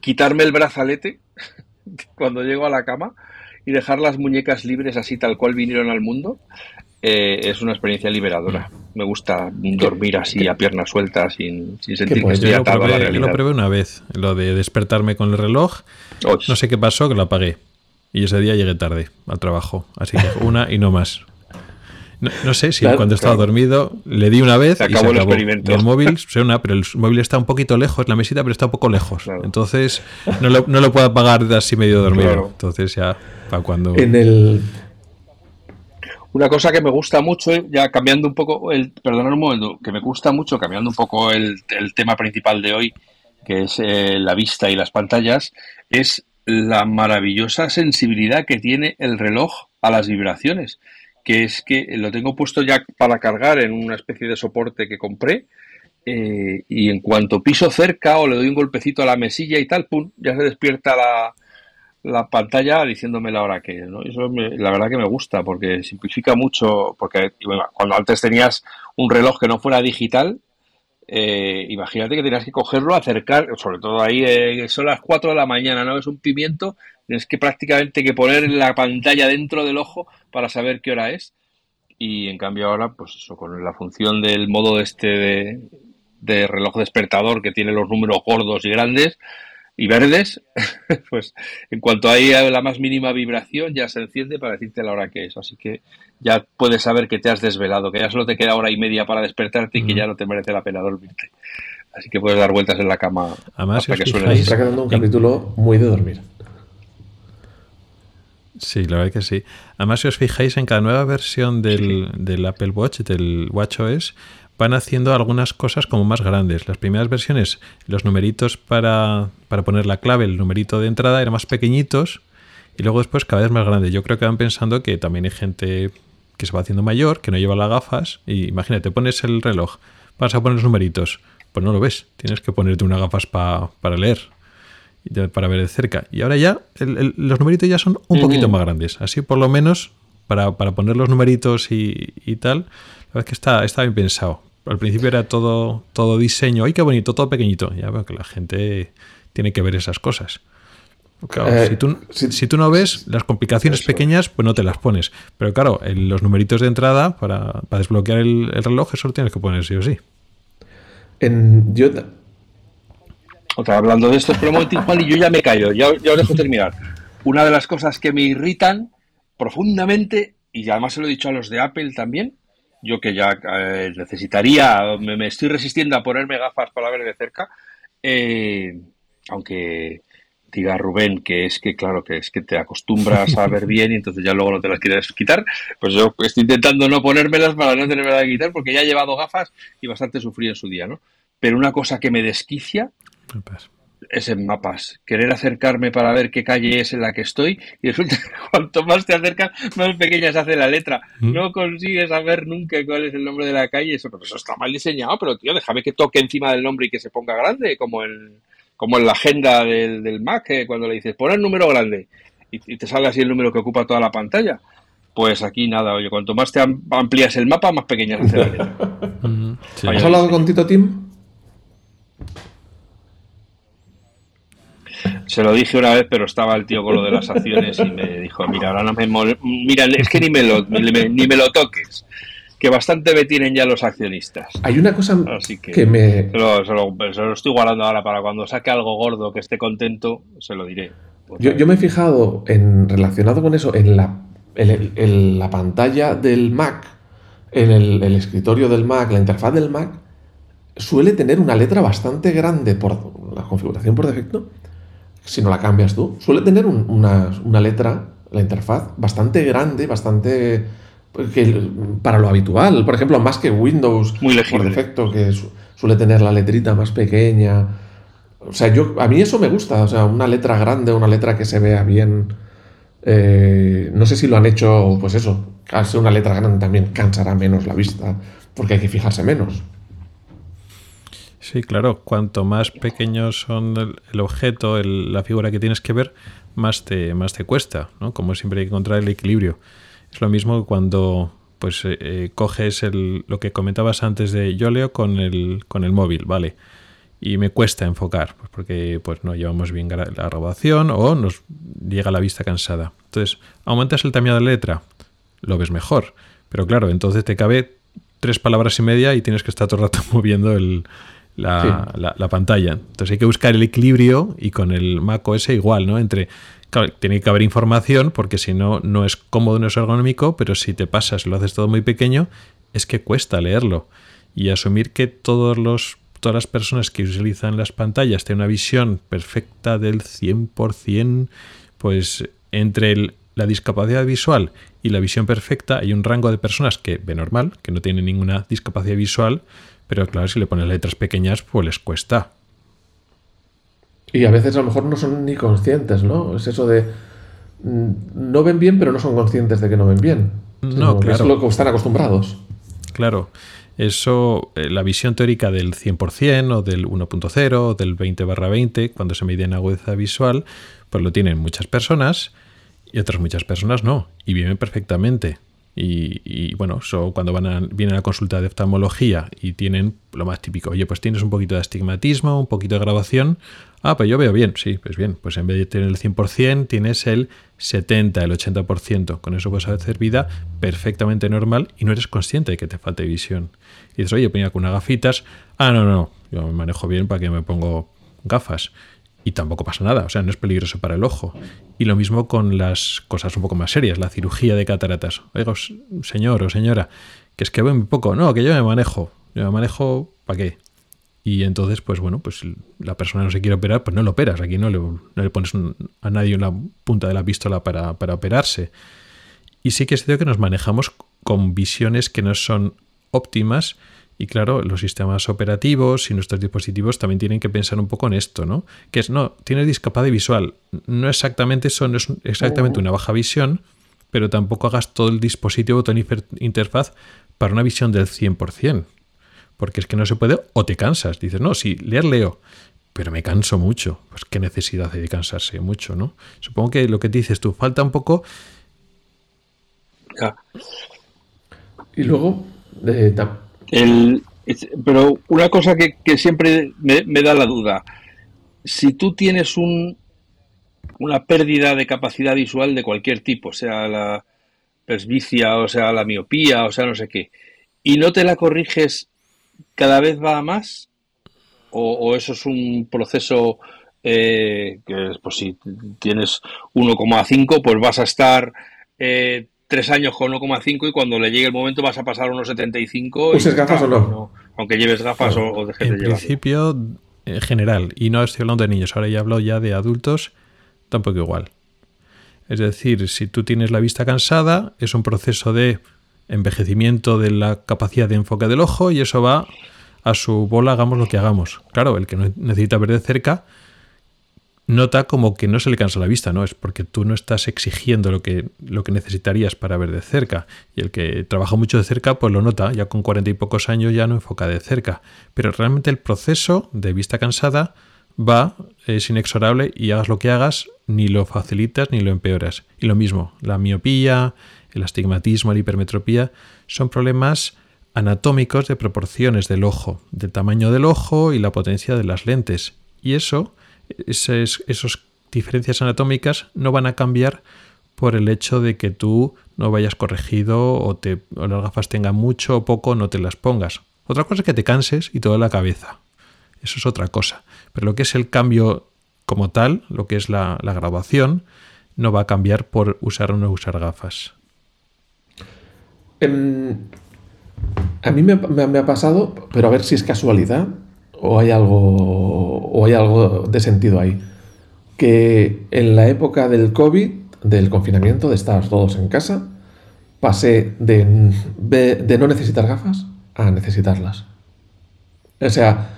S1: quitarme el brazalete cuando llego a la cama y dejar las muñecas libres así tal cual vinieron al mundo, eh, es una experiencia liberadora. Me gusta dormir así a piernas sueltas sin, sentir que estoy atado a la realidad.
S3: Yo lo probé una vez, lo de despertarme con el reloj. No sé qué pasó, que lo apagué. Y ese día llegué tarde al trabajo. Así que una y no más. No, sé si cuando estaba dormido le di una vez y se acabó. El, experimento. el móvil suena, pero el móvil está un poquito lejos, la mesita, pero está un poco lejos. Entonces no lo, no lo, puedo apagar así medio dormido. Entonces ya para cuando.
S2: En el.
S1: Una cosa que me gusta mucho, ya cambiando un poco, el, perdonad un momento, que me gusta mucho, cambiando un poco el, el tema principal de hoy, que es eh, la vista y las pantallas, es la maravillosa sensibilidad que tiene el reloj a las vibraciones, que es que lo tengo puesto ya para cargar en una especie de soporte que compré eh, y en cuanto piso cerca o le doy un golpecito a la mesilla y tal, pum, ya se despierta la, la pantalla diciéndome la hora que ¿no? Eso la verdad que me gusta porque simplifica mucho, porque cuando antes tenías un reloj que no fuera digital, eh, imagínate que tienes que cogerlo, acercar, sobre todo ahí eh, son las 4 de la mañana, ¿no? Es un pimiento, tienes que prácticamente que poner la pantalla dentro del ojo para saber qué hora es. Y en cambio ahora, pues eso, con la función del modo este de, reloj despertador que tiene los números gordos y grandes, y verdes, pues en cuanto hay la más mínima vibración ya se enciende para decirte la hora que es. Así que ya puedes saber que te has desvelado, que ya solo te queda hora y media para despertarte y que ya no te merece la pena dormirte. Así que puedes dar vueltas en la cama
S3: Además,
S2: hasta que suene. Está quedando un capítulo muy de dormir.
S3: Sí, la verdad que sí. Además, si os fijáis en cada nueva versión del, del Apple Watch, del WatchOS, van haciendo algunas cosas como más grandes. Las primeras versiones, los numeritos para, para poner la clave, el numerito de entrada, eran más pequeñitos y luego después cada vez más grandes. Yo creo que van pensando que también hay gente que se va haciendo mayor, que no lleva las gafas y imagínate, pones el reloj, vas a poner los numeritos, pues no lo ves, tienes que ponerte unas gafas para leer, para ver de cerca. Y ahora ya los numeritos ya son un poquito más grandes, así por lo menos para, poner los numeritos y, y tal, la verdad es que está, está bien pensado. Al principio era todo, todo diseño. ¡Ay, qué bonito! Todo pequeñito. Ya veo que la gente tiene que ver esas cosas. Eh, si, tú, si, tú, no ves las complicaciones pequeñas, pues no te las pones. Pero claro, en los numeritos de entrada, para, desbloquear el, reloj, eso lo tienes que poner sí o sí.
S2: En, yo...
S1: Otra, hablando de esto, pero un Juan, y yo ya me callo, ya, ya os dejo terminar. Una de las cosas que me irritan profundamente, y además se lo he dicho a los de Apple también, yo que ya eh, necesitaría, me, estoy resistiendo a ponerme gafas para ver de cerca, eh, aunque Rubén que es que, claro, que es que te acostumbras a ver bien y entonces ya luego no te las quieres quitar, pues yo estoy intentando no ponérmelas para no tenerme que quitar porque ya he llevado gafas y bastante sufrí en su día, ¿no? Pero una cosa que me desquicia es en mapas. Querer acercarme para ver qué calle es en la que estoy y resulta que cuanto más te acercas, más pequeña se hace la letra. Mm. No consigues saber nunca cuál es el nombre de la calle. Eso, pero eso está mal diseñado, pero tío, déjame que toque encima del nombre y que se ponga grande, como en, como en la agenda del, del Mac, cuando le dices, pon el número grande y, te sale así el número que ocupa toda la pantalla. Pues aquí nada, oye, cuanto más te amplías el mapa, más pequeña se hace la letra.
S2: ¿Has hablado con Tito Tim?
S1: Se lo dije una vez, pero estaba el tío con lo de las acciones y me dijo, mira, ahora no me mira, es que ni me lo, ni me lo toques que bastante me tienen ya los accionistas.
S2: Hay una cosa que, me...
S1: Se lo, estoy guardando ahora para cuando saque algo gordo que esté contento, se lo diré.
S2: Yo, me he fijado en relacionado con eso, en la, en, la pantalla del Mac, en el, el, escritorio del Mac, la interfaz del Mac, suele tener una letra bastante grande por la configuración por defecto si no la cambias tú, suele tener una, letra, la interfaz, bastante grande, bastante pues, para lo habitual. Por ejemplo, más que Windows por defecto, que suele tener la letrita más pequeña. O sea, yo, a mí eso me gusta, o sea, una letra grande, una letra que se vea bien. Eh, no sé si lo han hecho, pues eso, ser una letra grande también cansará menos la vista, porque hay que fijarse menos.
S3: Sí, claro, cuanto más pequeños son el, objeto, la figura que tienes que ver, más te, más te cuesta, ¿no? Como siempre hay que encontrar el equilibrio. Es lo mismo que cuando pues eh, eh, coges el, lo que comentabas antes de yo leo con el, con el móvil, ¿vale? Y me cuesta enfocar, pues porque pues no llevamos bien la grabación o nos llega la vista cansada. Entonces, aumentas el tamaño de la letra, lo ves mejor. Pero claro, entonces te cabe tres palabras y media y tienes que estar todo el rato moviendo el, la, la, pantalla. Entonces hay que buscar el equilibrio y con el Mac OS igual, ¿no? Entre, tiene que haber información porque si no, no es cómodo, no es ergonómico, pero si te pasas y lo haces todo muy pequeño, es que cuesta leerlo. Y asumir que todos los, todas las personas que utilizan las pantallas tienen una visión perfecta del 100%, pues entre la discapacidad visual y la visión perfecta hay un rango de personas que ve normal, que no tienen ninguna discapacidad visual, pero claro, si le pones letras pequeñas, pues les cuesta.
S2: Y a veces a lo mejor no son ni conscientes, ¿no? Es eso de. Mm, no ven bien, pero no son conscientes de que no ven bien.
S3: No, claro.
S2: Es lo que están acostumbrados.
S3: Claro. Eso, eh, la visión teórica del 100% o del 1.0 o del 20 barra 20, cuando se mide en agudeza visual, pues lo tienen muchas personas y otras muchas personas no, y viven perfectamente. Y, bueno, cuando van a, vienen a la consulta de oftalmología y tienen lo más típico, oye, pues tienes un poquito de astigmatismo, un poquito de grabación. Ah, pues yo veo bien, sí, pues bien, pues en vez de tener el 100%, tienes el 70, el 80%. Con eso puedes hacer vida perfectamente normal y no eres consciente de que te falte visión. Y dices, oye, ponía con unas gafitas. Ah, no, no, yo me manejo bien para que me pongo gafas. Y tampoco pasa nada, o sea, no es peligroso para el ojo. Y lo mismo con las cosas un poco más serias, la cirugía de cataratas. Oiga, señor o señora, que es que veo muy poco, no, que yo me manejo, yo me manejo, ¿para qué? Y entonces, pues bueno, pues la persona no se quiere operar, pues no lo operas, aquí no le, pones a nadie una punta de la pistola para, para operarse. Y sí que es cierto que nos manejamos con visiones que no son óptimas y claro, los sistemas operativos y nuestros dispositivos también tienen que pensar un poco en esto, ¿no? Que es, no, tienes discapacidad visual. No exactamente eso, no es exactamente una baja visión, pero tampoco hagas todo el dispositivo, toda interfaz para una visión del 100%. Porque es que no se puede, o te cansas. Dices, no, sí, leer leo, pero me canso mucho. Pues qué necesidad de cansarse mucho, ¿no? Supongo que lo que dices tú, falta un poco...
S2: Y luego, eh,
S1: el, pero una cosa que, siempre me, da la duda, si tú tienes un, una pérdida de capacidad visual de cualquier tipo, sea la presbicia, o sea la miopía, o sea no sé qué, y no te la corriges, cada vez va más, o, eso es un proceso eh, que, pues si tienes 1,5, pues vas a estar eh, tres años con 1,5 y cuando le llegue el momento vas a pasar a unos 75.
S2: ¿Uses gafas o no?
S1: Aunque lleves gafas o, dejes de llevar.
S3: En principio, en general, y no estoy hablando de niños, ahora ya hablo ya de adultos, tampoco igual. Es decir, si tú tienes la vista cansada, es un proceso de envejecimiento de la capacidad de enfoque del ojo y eso va a su bola, hagamos lo que hagamos. Claro, el que necesita ver de cerca nota como que no se le cansa la vista, ¿no? Es porque tú no estás exigiendo lo que, lo que necesitarías para ver de cerca. Y el que trabaja mucho de cerca, pues lo nota, ya con cuarenta y pocos años ya no enfoca de cerca. Pero realmente el proceso de vista cansada va, es inexorable y hagas lo que hagas, ni lo facilitas ni lo empeoras. Y lo mismo, la miopía, el astigmatismo, la hipermetropía, son problemas anatómicos de proporciones del ojo, del tamaño del ojo y la potencia de las lentes. Y eso esas diferencias anatómicas no van a cambiar por el hecho de que tú no vayas corregido o, te, las gafas tengan mucho o poco, no te las pongas. Otra cosa es que te canses y toda la cabeza. Eso es otra cosa. Pero lo que es el cambio como tal, lo que es la, graduación, no va a cambiar por usar o no usar gafas.
S2: Em, a mí me, ha pasado, pero a ver si es casualidad, o hay algo, o hay algo de sentido ahí. Que en la época del COVID, del confinamiento, de estar todos en casa, pasé de, de, no necesitar gafas a necesitarlas. O sea,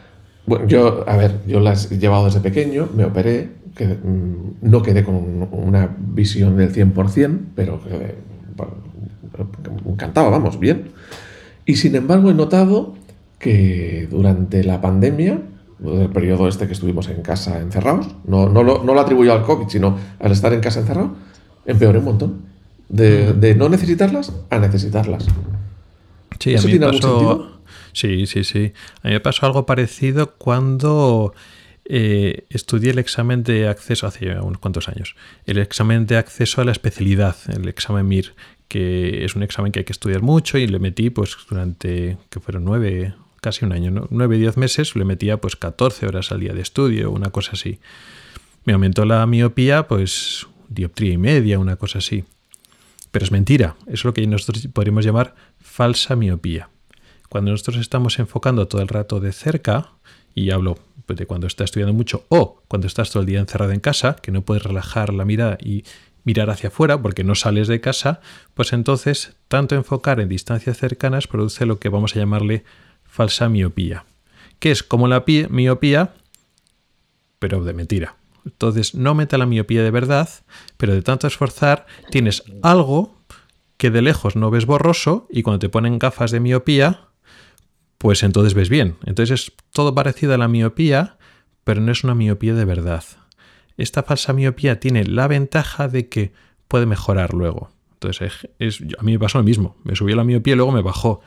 S2: bueno, yo, a ver, yo las he llevado desde pequeño, me operé, que, mm, no quedé con una visión del 100%, pero me encantaba, vamos, bien. Y sin embargo he notado que durante la pandemia, el periodo este que estuvimos en casa encerrados, no, no, lo, no lo atribuyo al COVID, sino al estar en casa encerrado, empeoré un montón. De, de no necesitarlas a necesitarlas.
S3: Sí, ¿Eso a mí tiene pasó... algún sentido? Sí, sí, sí. A mí me pasó algo parecido cuando eh, estudié el examen de acceso hace unos cuantos años. El examen de acceso a la especialidad, el examen MIR, que es un examen que hay que estudiar mucho y le metí pues durante, que fueron nueve casi un año, ¿no? 9, 10 meses, le metía pues 14 horas al día de estudio, una cosa así. Me aumentó la miopía, pues dioptría y media, una cosa así. Pero es mentira, es lo que nosotros podríamos llamar falsa miopía. Cuando nosotros estamos enfocando todo el rato de cerca, y hablo pues, de cuando estás estudiando mucho o cuando estás todo el día encerrado en casa, que no puedes relajar la mirada y mirar hacia afuera porque no sales de casa, pues entonces tanto enfocar en distancias cercanas produce lo que vamos a llamarle falsa miopía, que es como la miopía, pero de mentira. Entonces no meta la miopía de verdad, pero de tanto esforzar tienes algo que de lejos no ves borroso y cuando te ponen gafas de miopía, pues entonces ves bien. Entonces es todo parecido a la miopía, pero no es una miopía de verdad. Esta falsa miopía tiene la ventaja de que puede mejorar luego. Entonces es, a mí me pasó lo mismo. Me subió la miopía y luego me bajó.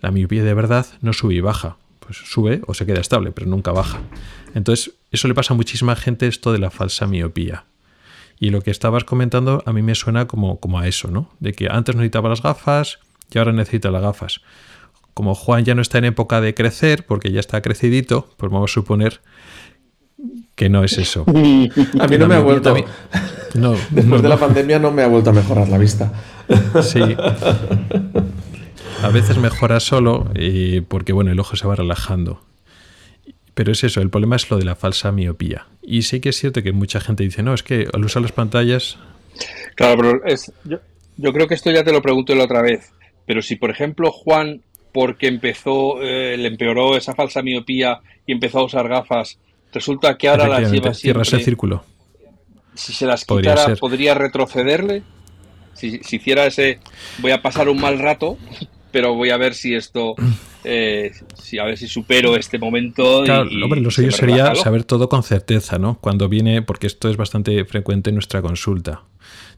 S3: La miopía de verdad no sube y baja. Pues sube o se queda estable, pero nunca baja. Entonces, eso le pasa a muchísima gente, esto de la falsa miopía. Y lo que estabas comentando a mí me suena como, como a eso, ¿no? De que antes necesitaba las gafas y ahora necesita las gafas. Como Juan ya no está en época de crecer, porque ya está crecidito, pues vamos a suponer que no es eso.
S2: a mí no me ha vuelto. No, Después de la pandemia no me ha vuelto a mejorar la vista.
S3: Sí. A veces mejora solo eh, porque bueno, el ojo se va relajando. Pero es eso, el problema es lo de la falsa miopía. Y sí que es cierto que mucha gente dice, no, es que al usar las pantallas...
S1: Claro, pero es, yo, yo creo que esto ya te lo pregunto la otra vez. Pero si, por ejemplo, Juan, porque empezó, eh, le empeoró esa falsa miopía y empezó a usar gafas, resulta que ahora las lleva siempre...
S3: ese círculo.
S1: Si se las quitara, ¿podría retrocederle? Si, si, hiciera ese, voy a pasar un mal rato, pero voy a ver si esto, eh, si, a ver si supero este momento.
S3: Claro, hombre, lo suyo sería saber todo con certeza, ¿no? Cuando viene, porque esto es bastante frecuente en nuestra consulta.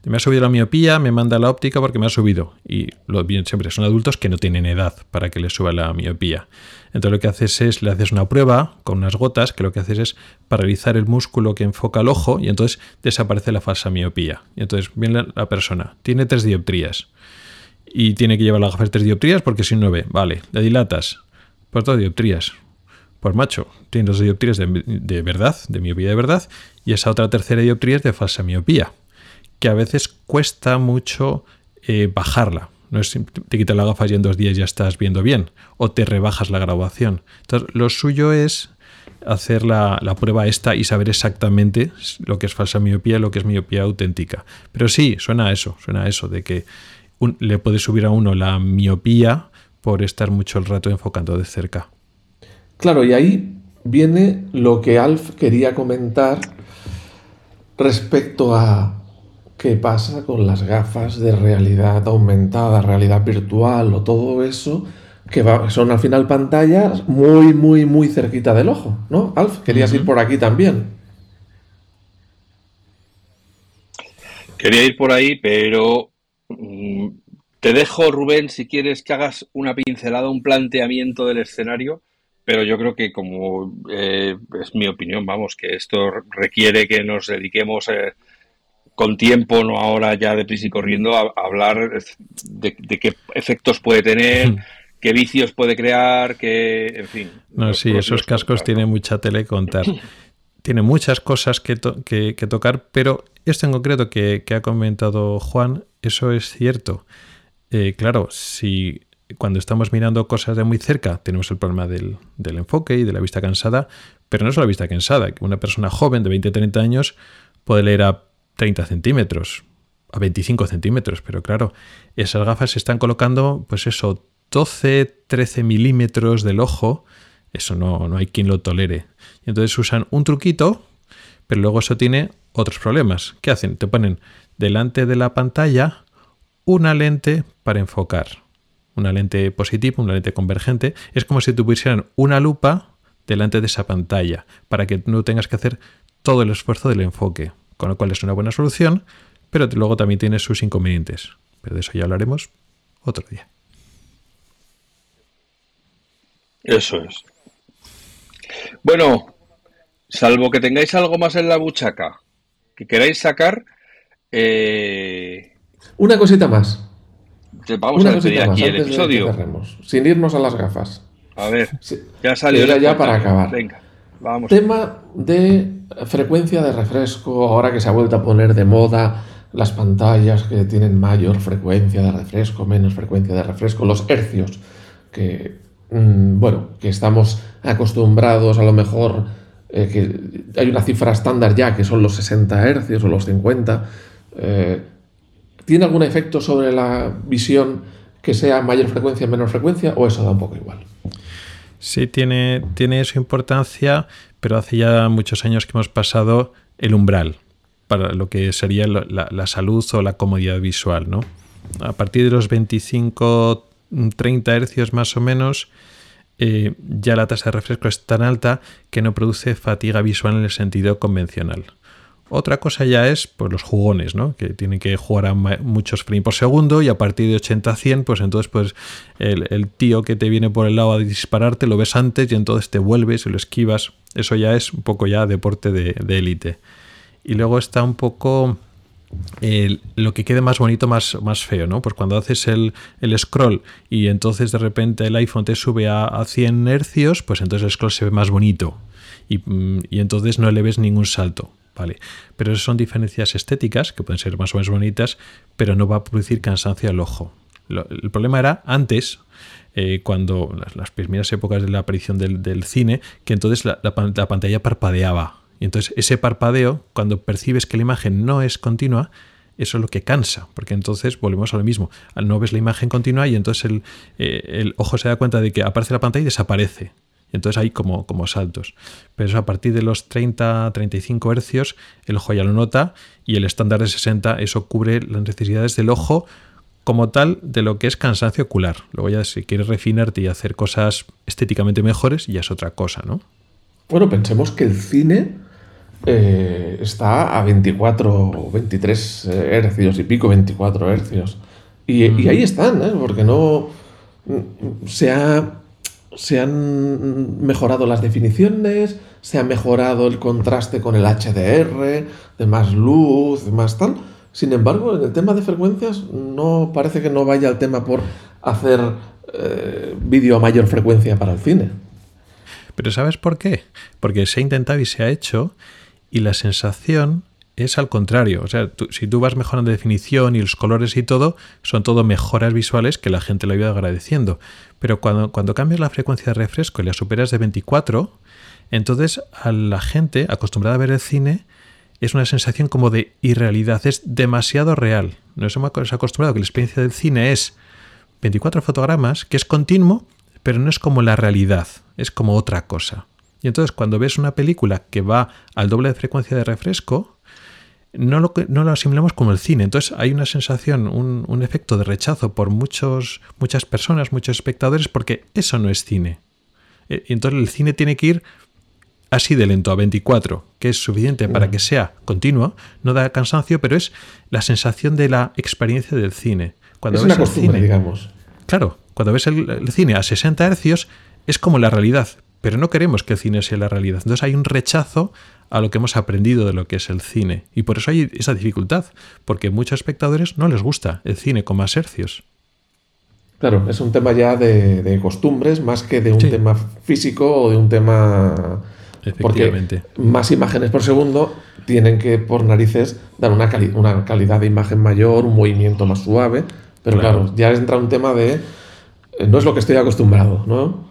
S3: Me ha subido la miopía, me manda la óptica porque me ha subido. Y lo bien siempre son adultos que no tienen edad para que les suba la miopía. Entonces lo que haces es, le haces una prueba con unas gotas, que lo que haces es paralizar el músculo que enfoca el ojo y entonces desaparece la falsa miopía. Y entonces viene la persona, tiene tres dioptrías y tiene que llevar las gafas tres dioptrías porque si no ve, vale, le dilatas, por dos dioptrías. Pues macho, tiene dos dioptrías de, de verdad, de miopía de verdad, y esa otra tercera dioptría es de falsa miopía que a veces cuesta mucho eh, bajarla. No es te quitas la gafas y en dos días ya estás viendo bien, o te rebajas la graduación. Entonces, lo suyo es hacer la, prueba esta y saber exactamente lo que es falsa miopía y lo que es miopía auténtica. Pero sí, suena a eso, suena a eso, de que le puede subir a uno la miopía por estar mucho el rato enfocando de cerca.
S2: Claro, y ahí viene lo que Alf quería comentar respecto a qué pasa con las gafas de realidad aumentada, realidad virtual o todo eso, que son al final pantallas muy, muy, muy cerquita del ojo, ¿no? Alf, querías ir por aquí también.
S1: Quería ir por ahí, pero te dejo, Rubén, si quieres que hagas una pincelada, un planteamiento del escenario, pero yo creo que como eh, es mi opinión, vamos, que esto requiere que nos dediquemos... Eh, con tiempo, no ahora ya de prisa y corriendo, a, hablar de, qué efectos puede tener, qué vicios puede crear, qué, en fin.
S3: No, sí, esos cascos tienen mucha tele contar. Tiene muchas cosas que, que, tocar, pero esto en concreto que, ha comentado Juan, eso es cierto. Eh, claro, si cuando estamos mirando cosas de muy cerca tenemos el problema del, enfoque y de la vista cansada, pero no solo la vista cansada, una persona joven de 20-30 años puede leer a 30 centímetros, a 25 centímetros, pero claro, esas gafas se están colocando, pues eso, 12, 13 milímetros del ojo, eso no, no hay quien lo tolere. Y entonces usan un truquito, pero luego eso tiene otros problemas. ¿Qué hacen? Te ponen delante de la pantalla una lente para enfocar. Una lente positiva, una lente convergente. Es como si tuvieran una lupa delante de esa pantalla, para que no tengas que hacer todo el esfuerzo del enfoque con lo cual es una buena solución, pero luego también tiene sus inconvenientes. Pero de eso ya hablaremos otro día.
S1: Eso es. Bueno, salvo que tengáis algo más en la buchaca que queráis sacar, eh,
S2: una cosita más.
S1: Vamos a despedir aquí el episodio.
S2: sin irnos a las gafas.
S1: A ver, ya salió.
S2: ya para acabar.
S1: Venga, vamos.
S2: Tema de frecuencia de refresco, ahora que se ha vuelto a poner de moda las pantallas que tienen mayor frecuencia de refresco, menos frecuencia de refresco, los hercios, que, mm, bueno, que estamos acostumbrados a lo mejor, que hay una cifra estándar ya que son los 60 hercios o los 50. Eh, ¿Tiene algún efecto sobre la visión que sea mayor frecuencia menor frecuencia o eso da un poco igual?
S3: Sí, tiene, tiene su importancia, pero hace ya muchos años que hemos pasado el umbral para lo que sería la, salud o la comodidad visual. ¿no? A partir de los 25, 30 hercios más o menos, eh, ya la tasa de refresco es tan alta que no produce fatiga visual en el sentido convencional. Otra cosa ya es pues, los jugones, ¿no? que tienen que jugar a muchos frames por segundo y a partir de 80 a 100, pues entonces pues, el, tío que te viene por el lado a dispararte lo ves antes y entonces te vuelves y lo esquivas. Eso ya es un poco ya deporte de élite. y luego está un poco lo que quede más bonito, más, más feo, ¿no? Pues cuando haces el, scroll y entonces de repente el iPhone te sube a, a 100 hercios, pues entonces el scroll se ve más bonito y, mm, y entonces no le ves ningún salto. ¿vale? Pero son diferencias estéticas que pueden ser más o menos bonitas, pero no va a producir cansancio al ojo. el problema era antes, eh, cuando las, primeras épocas de la aparición del, cine, que entonces la, pantalla parpadeaba. Y entonces ese parpadeo, cuando percibes que la imagen no es continua, eso es lo que cansa, porque entonces volvemos a lo mismo. No ves la imagen continua y entonces el, eh, el ojo se da cuenta de que aparece la pantalla y desaparece. Entonces hay como, como saltos. Pero eso a partir de los 30, 35 hercios, el ojo ya lo nota y el estándar de 60, eso cubre las necesidades del ojo como tal de lo que es cansancio ocular. Luego ya si quieres refinarte y hacer cosas estéticamente mejores, ya es otra cosa, ¿no?
S2: Bueno, pensemos que el cine eh, está a 24, 23 eh, hercios y pico, 24 hercios. Y, y ahí están, ¿eh? porque no se ha se han mejorado las definiciones, se ha mejorado el contraste con el HDR, de más luz, de más tal. Sin embargo, en el tema de frecuencias no parece que no vaya el tema por hacer eh, vídeo a mayor frecuencia para el cine.
S3: Pero ¿sabes por qué? Porque se ha intentado y se ha hecho y la sensación es al contrario. O sea, si tú vas mejorando definición y los colores y todo, son todo mejoras visuales que la gente le ha ido agradeciendo. Pero cuando, cuando cambias la frecuencia de refresco y la superas de 24, entonces a la gente acostumbrada a ver el cine es una sensación como de irrealidad, es demasiado real. Nos hemos acostumbrado que la experiencia del cine es 24 fotogramas, que es continuo, pero no es como la realidad, es como otra cosa. Y entonces cuando ves una película que va al doble de frecuencia de refresco, no lo, no lo asimilamos como el cine. Entonces hay una sensación, un, efecto de rechazo por muchos, muchas personas, muchos espectadores, porque eso no es cine. E, y entonces el cine tiene que ir así de lento, a 24, que es suficiente para que sea continuo, no da cansancio, pero es la sensación de la experiencia del cine.
S2: Cuando es ves una costumbre, el cine, digamos.
S3: Claro, cuando ves el, el, cine a 60 hercios es como la realidad, pero no queremos que el cine sea la realidad. Entonces hay un rechazo a lo que hemos aprendido de lo que es el cine. Y por eso hay esa dificultad, porque a muchos espectadores no les gusta el cine con más hercios.
S2: Claro, es un tema ya de, costumbres más que de un tema físico o de un tema... Efectivamente. Porque más imágenes por segundo tienen que, por narices, dar una, una calidad de imagen mayor, un movimiento más suave. Pero claro, claro ya entra un tema de... Eh, no es lo que estoy acostumbrado, ¿no?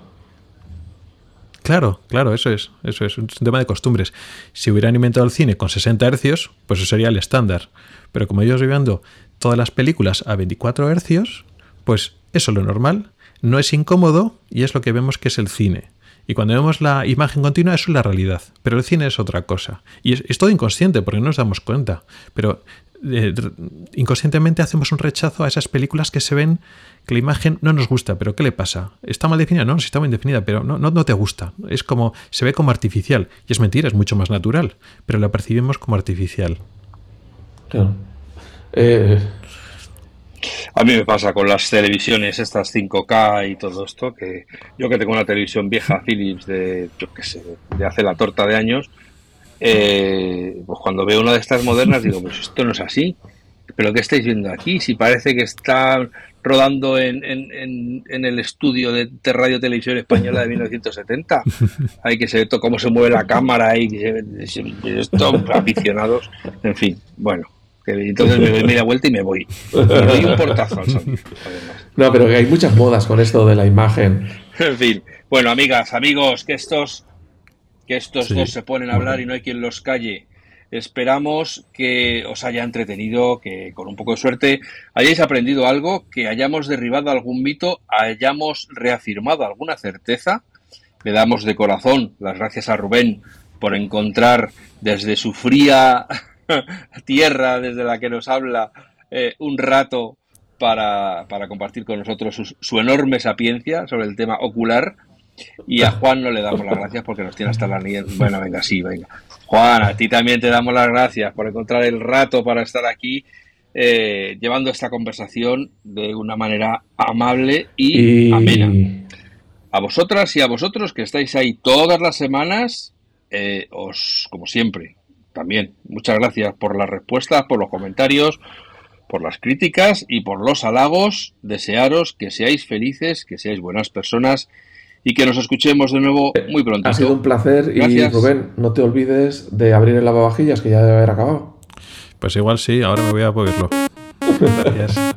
S3: Claro, claro, eso es, eso es un tema de costumbres. Si hubieran inventado el cine con 60 hercios, pues eso sería el estándar. Pero como ellos viviendo todas las películas a 24 hercios, pues eso es lo normal, no es incómodo y es lo que vemos que es el cine. Y cuando vemos la imagen continua, eso es la realidad. Pero el cine es otra cosa. Y es, todo inconsciente porque no nos damos cuenta. Pero eh, inconscientemente hacemos un rechazo a esas películas que se ven que la imagen no nos gusta, pero ¿qué le pasa? ¿Está mal definida? No, si está bien definida, pero no, no, no te gusta. Es como, se ve como artificial. Y es mentira, es mucho más natural, pero la percibimos como artificial.
S2: Claro. Eh,
S1: a mí me pasa con las televisiones, estas 5K y todo esto, que yo que tengo una televisión vieja Philips de, yo qué sé, de hace la torta de años, eh, pues cuando veo una de estas modernas digo, pues esto no es así. Pero ¿qué estáis viendo aquí? Si parece que está rodando en, en, en, el estudio de, Radio Televisión Española de 1970. Hay que ver cómo se mueve la cámara y estos aficionados. En fin, bueno. entonces me doy media vuelta y me voy. Y doy un portazo al
S2: No, pero hay muchas modas con esto de la imagen.
S1: En fin. Bueno, amigas, amigos, que estos, que estos dos se ponen a hablar y no hay quien los calle. Esperamos que os haya entretenido, que con un poco de suerte hayáis aprendido algo, que hayamos derribado algún mito, hayamos reafirmado alguna certeza. Le damos de corazón las gracias a Rubén por encontrar desde su fría tierra, desde la que nos habla, eh, un rato para, compartir con nosotros su, su, enorme sapiencia sobre el tema ocular. Y a Juan no le damos las gracias porque nos tiene hasta la niña. Bueno, venga, sí, venga. Juan, a ti también te damos las gracias por encontrar el rato para estar aquí eh, llevando esta conversación de una manera amable y, amena. A vosotras y a vosotros que estáis ahí todas las semanas, eh, os, como siempre, también, muchas gracias por las respuestas, por los comentarios, por las críticas y por los halagos. Desearos que seáis felices, que seáis buenas personas y que nos escuchemos de nuevo muy pronto.
S2: Ha sido un placer y Rubén, no te olvides de abrir el lavavajillas que ya debe haber acabado.
S3: Pues igual sí, ahora me voy a poderlo. Gracias.